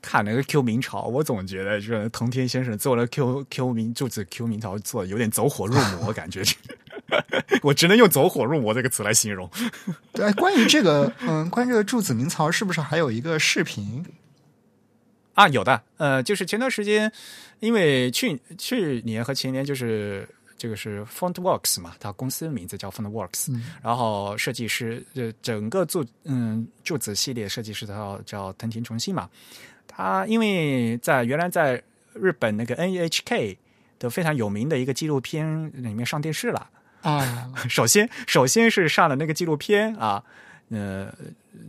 看那个 Q 明朝，我总觉得就是藤田先生做了 Q Q 明柱子 Q 明朝做有点走火入魔 感觉，我只能用走火入魔这个词来形容。对，关于这个，嗯，关于这个柱子明朝，是不是还有一个视频啊？有的，呃，就是前段时间，因为去去年和前年就是。这个是 FontWorks 嘛，它公司的名字叫 FontWorks，然后设计师呃整个柱嗯柱子系列设计师叫叫藤田重信嘛，他因为在原来在日本那个 NHK 的非常有名的一个纪录片里面上电视了。啊，首先首先是上了那个纪录片啊，呃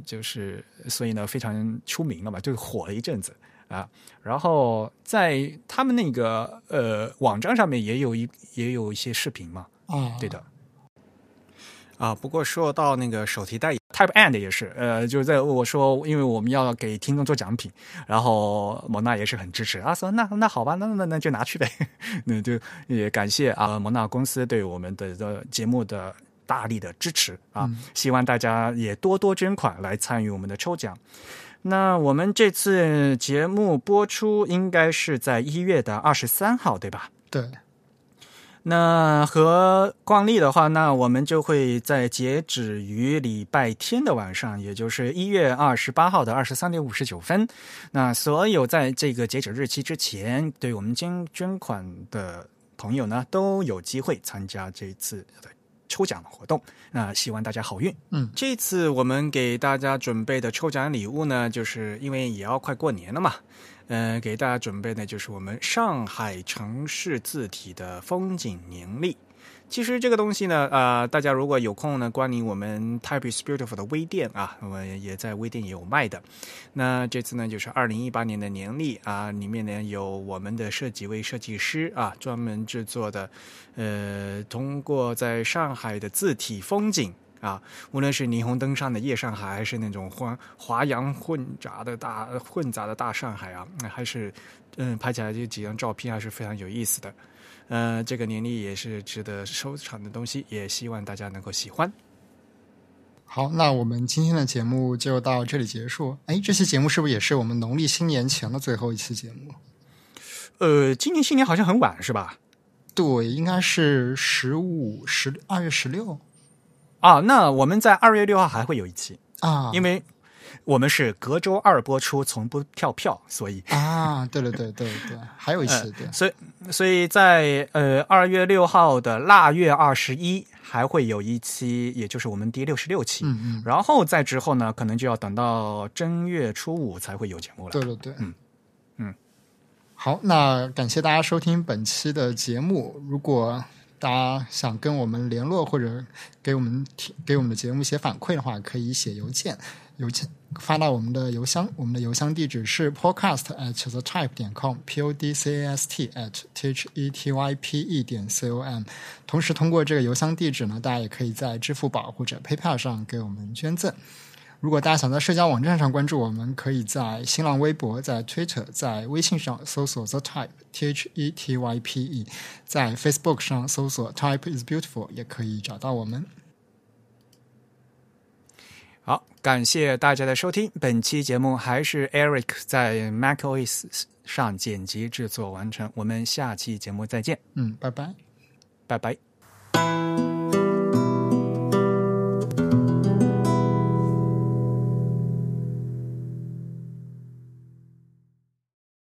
就是所以呢非常出名了嘛，就火了一阵子。啊，然后在他们那个呃网站上面也有一也有一些视频嘛，啊，对的，啊，不过说到那个手提袋，Type And 也是，呃，就在我说，因为我们要给听众做奖品，然后蒙娜也是很支持啊，说那那好吧，那那那就拿去呗，那就也感谢啊蒙娜公司对我们的的节目的大力的支持啊，希望大家也多多捐款来参与我们的抽奖。那我们这次节目播出应该是在一月的二十三号，对吧？对。那和惯例的话，那我们就会在截止于礼拜天的晚上，也就是一月二十八号的二十三点五十九分。那所有在这个截止日期之前对我们捐捐款的朋友呢，都有机会参加这次的。抽奖的活动，那希望大家好运。嗯，这次我们给大家准备的抽奖礼物呢，就是因为也要快过年了嘛，嗯，给大家准备的就是我们上海城市字体的风景年历。其实这个东西呢，呃，大家如果有空呢，关于我们 Type is Beautiful 的微店啊，我们也在微店也有卖的。那这次呢，就是二零一八年的年历啊，里面呢有我们的设几位设计师啊，专门制作的，呃，通过在上海的字体风景啊，无论是霓虹灯上的夜上海，还是那种华华阳混杂的大混杂的大上海啊，那还是嗯，拍起来这几张照片还是非常有意思的。呃，这个年历也是值得收藏的东西，也希望大家能够喜欢。好，那我们今天的节目就到这里结束。哎，这期节目是不是也是我们农历新年前的最后一期节目？呃，今年新年好像很晚，是吧？对，应该是十五、十二月十六。啊，那我们在二月六号还会有一期啊，因为。我们是隔周二播出，从不跳票，所以啊，对了，对对对，还有一期，对，所以所以在呃二月六号的腊月二十一还会有一期，也就是我们第六十六期，嗯嗯，然后再之后呢，可能就要等到正月初五才会有节目了，对对对，嗯嗯，好，那感谢大家收听本期的节目。如果大家想跟我们联络或者给我们提给我们的节目写反馈的话，可以写邮件，邮件发到我们的邮箱，我们的邮箱地址是 podcast at the type 点 com，p o d c a s t at t h e t y p e 点 c o m。同时，通过这个邮箱地址呢，大家也可以在支付宝或者 PayPal 上给我们捐赠。如果大家想在社交网站上关注我们，可以在新浪微博、在 Twitter、在微信上搜索 The Type T H E T Y P E，在 Facebook 上搜索 Type is Beautiful 也可以找到我们。好，感谢大家的收听。本期节目还是 Eric 在 macOS 上剪辑制作完成。我们下期节目再见，嗯，拜拜。拜拜。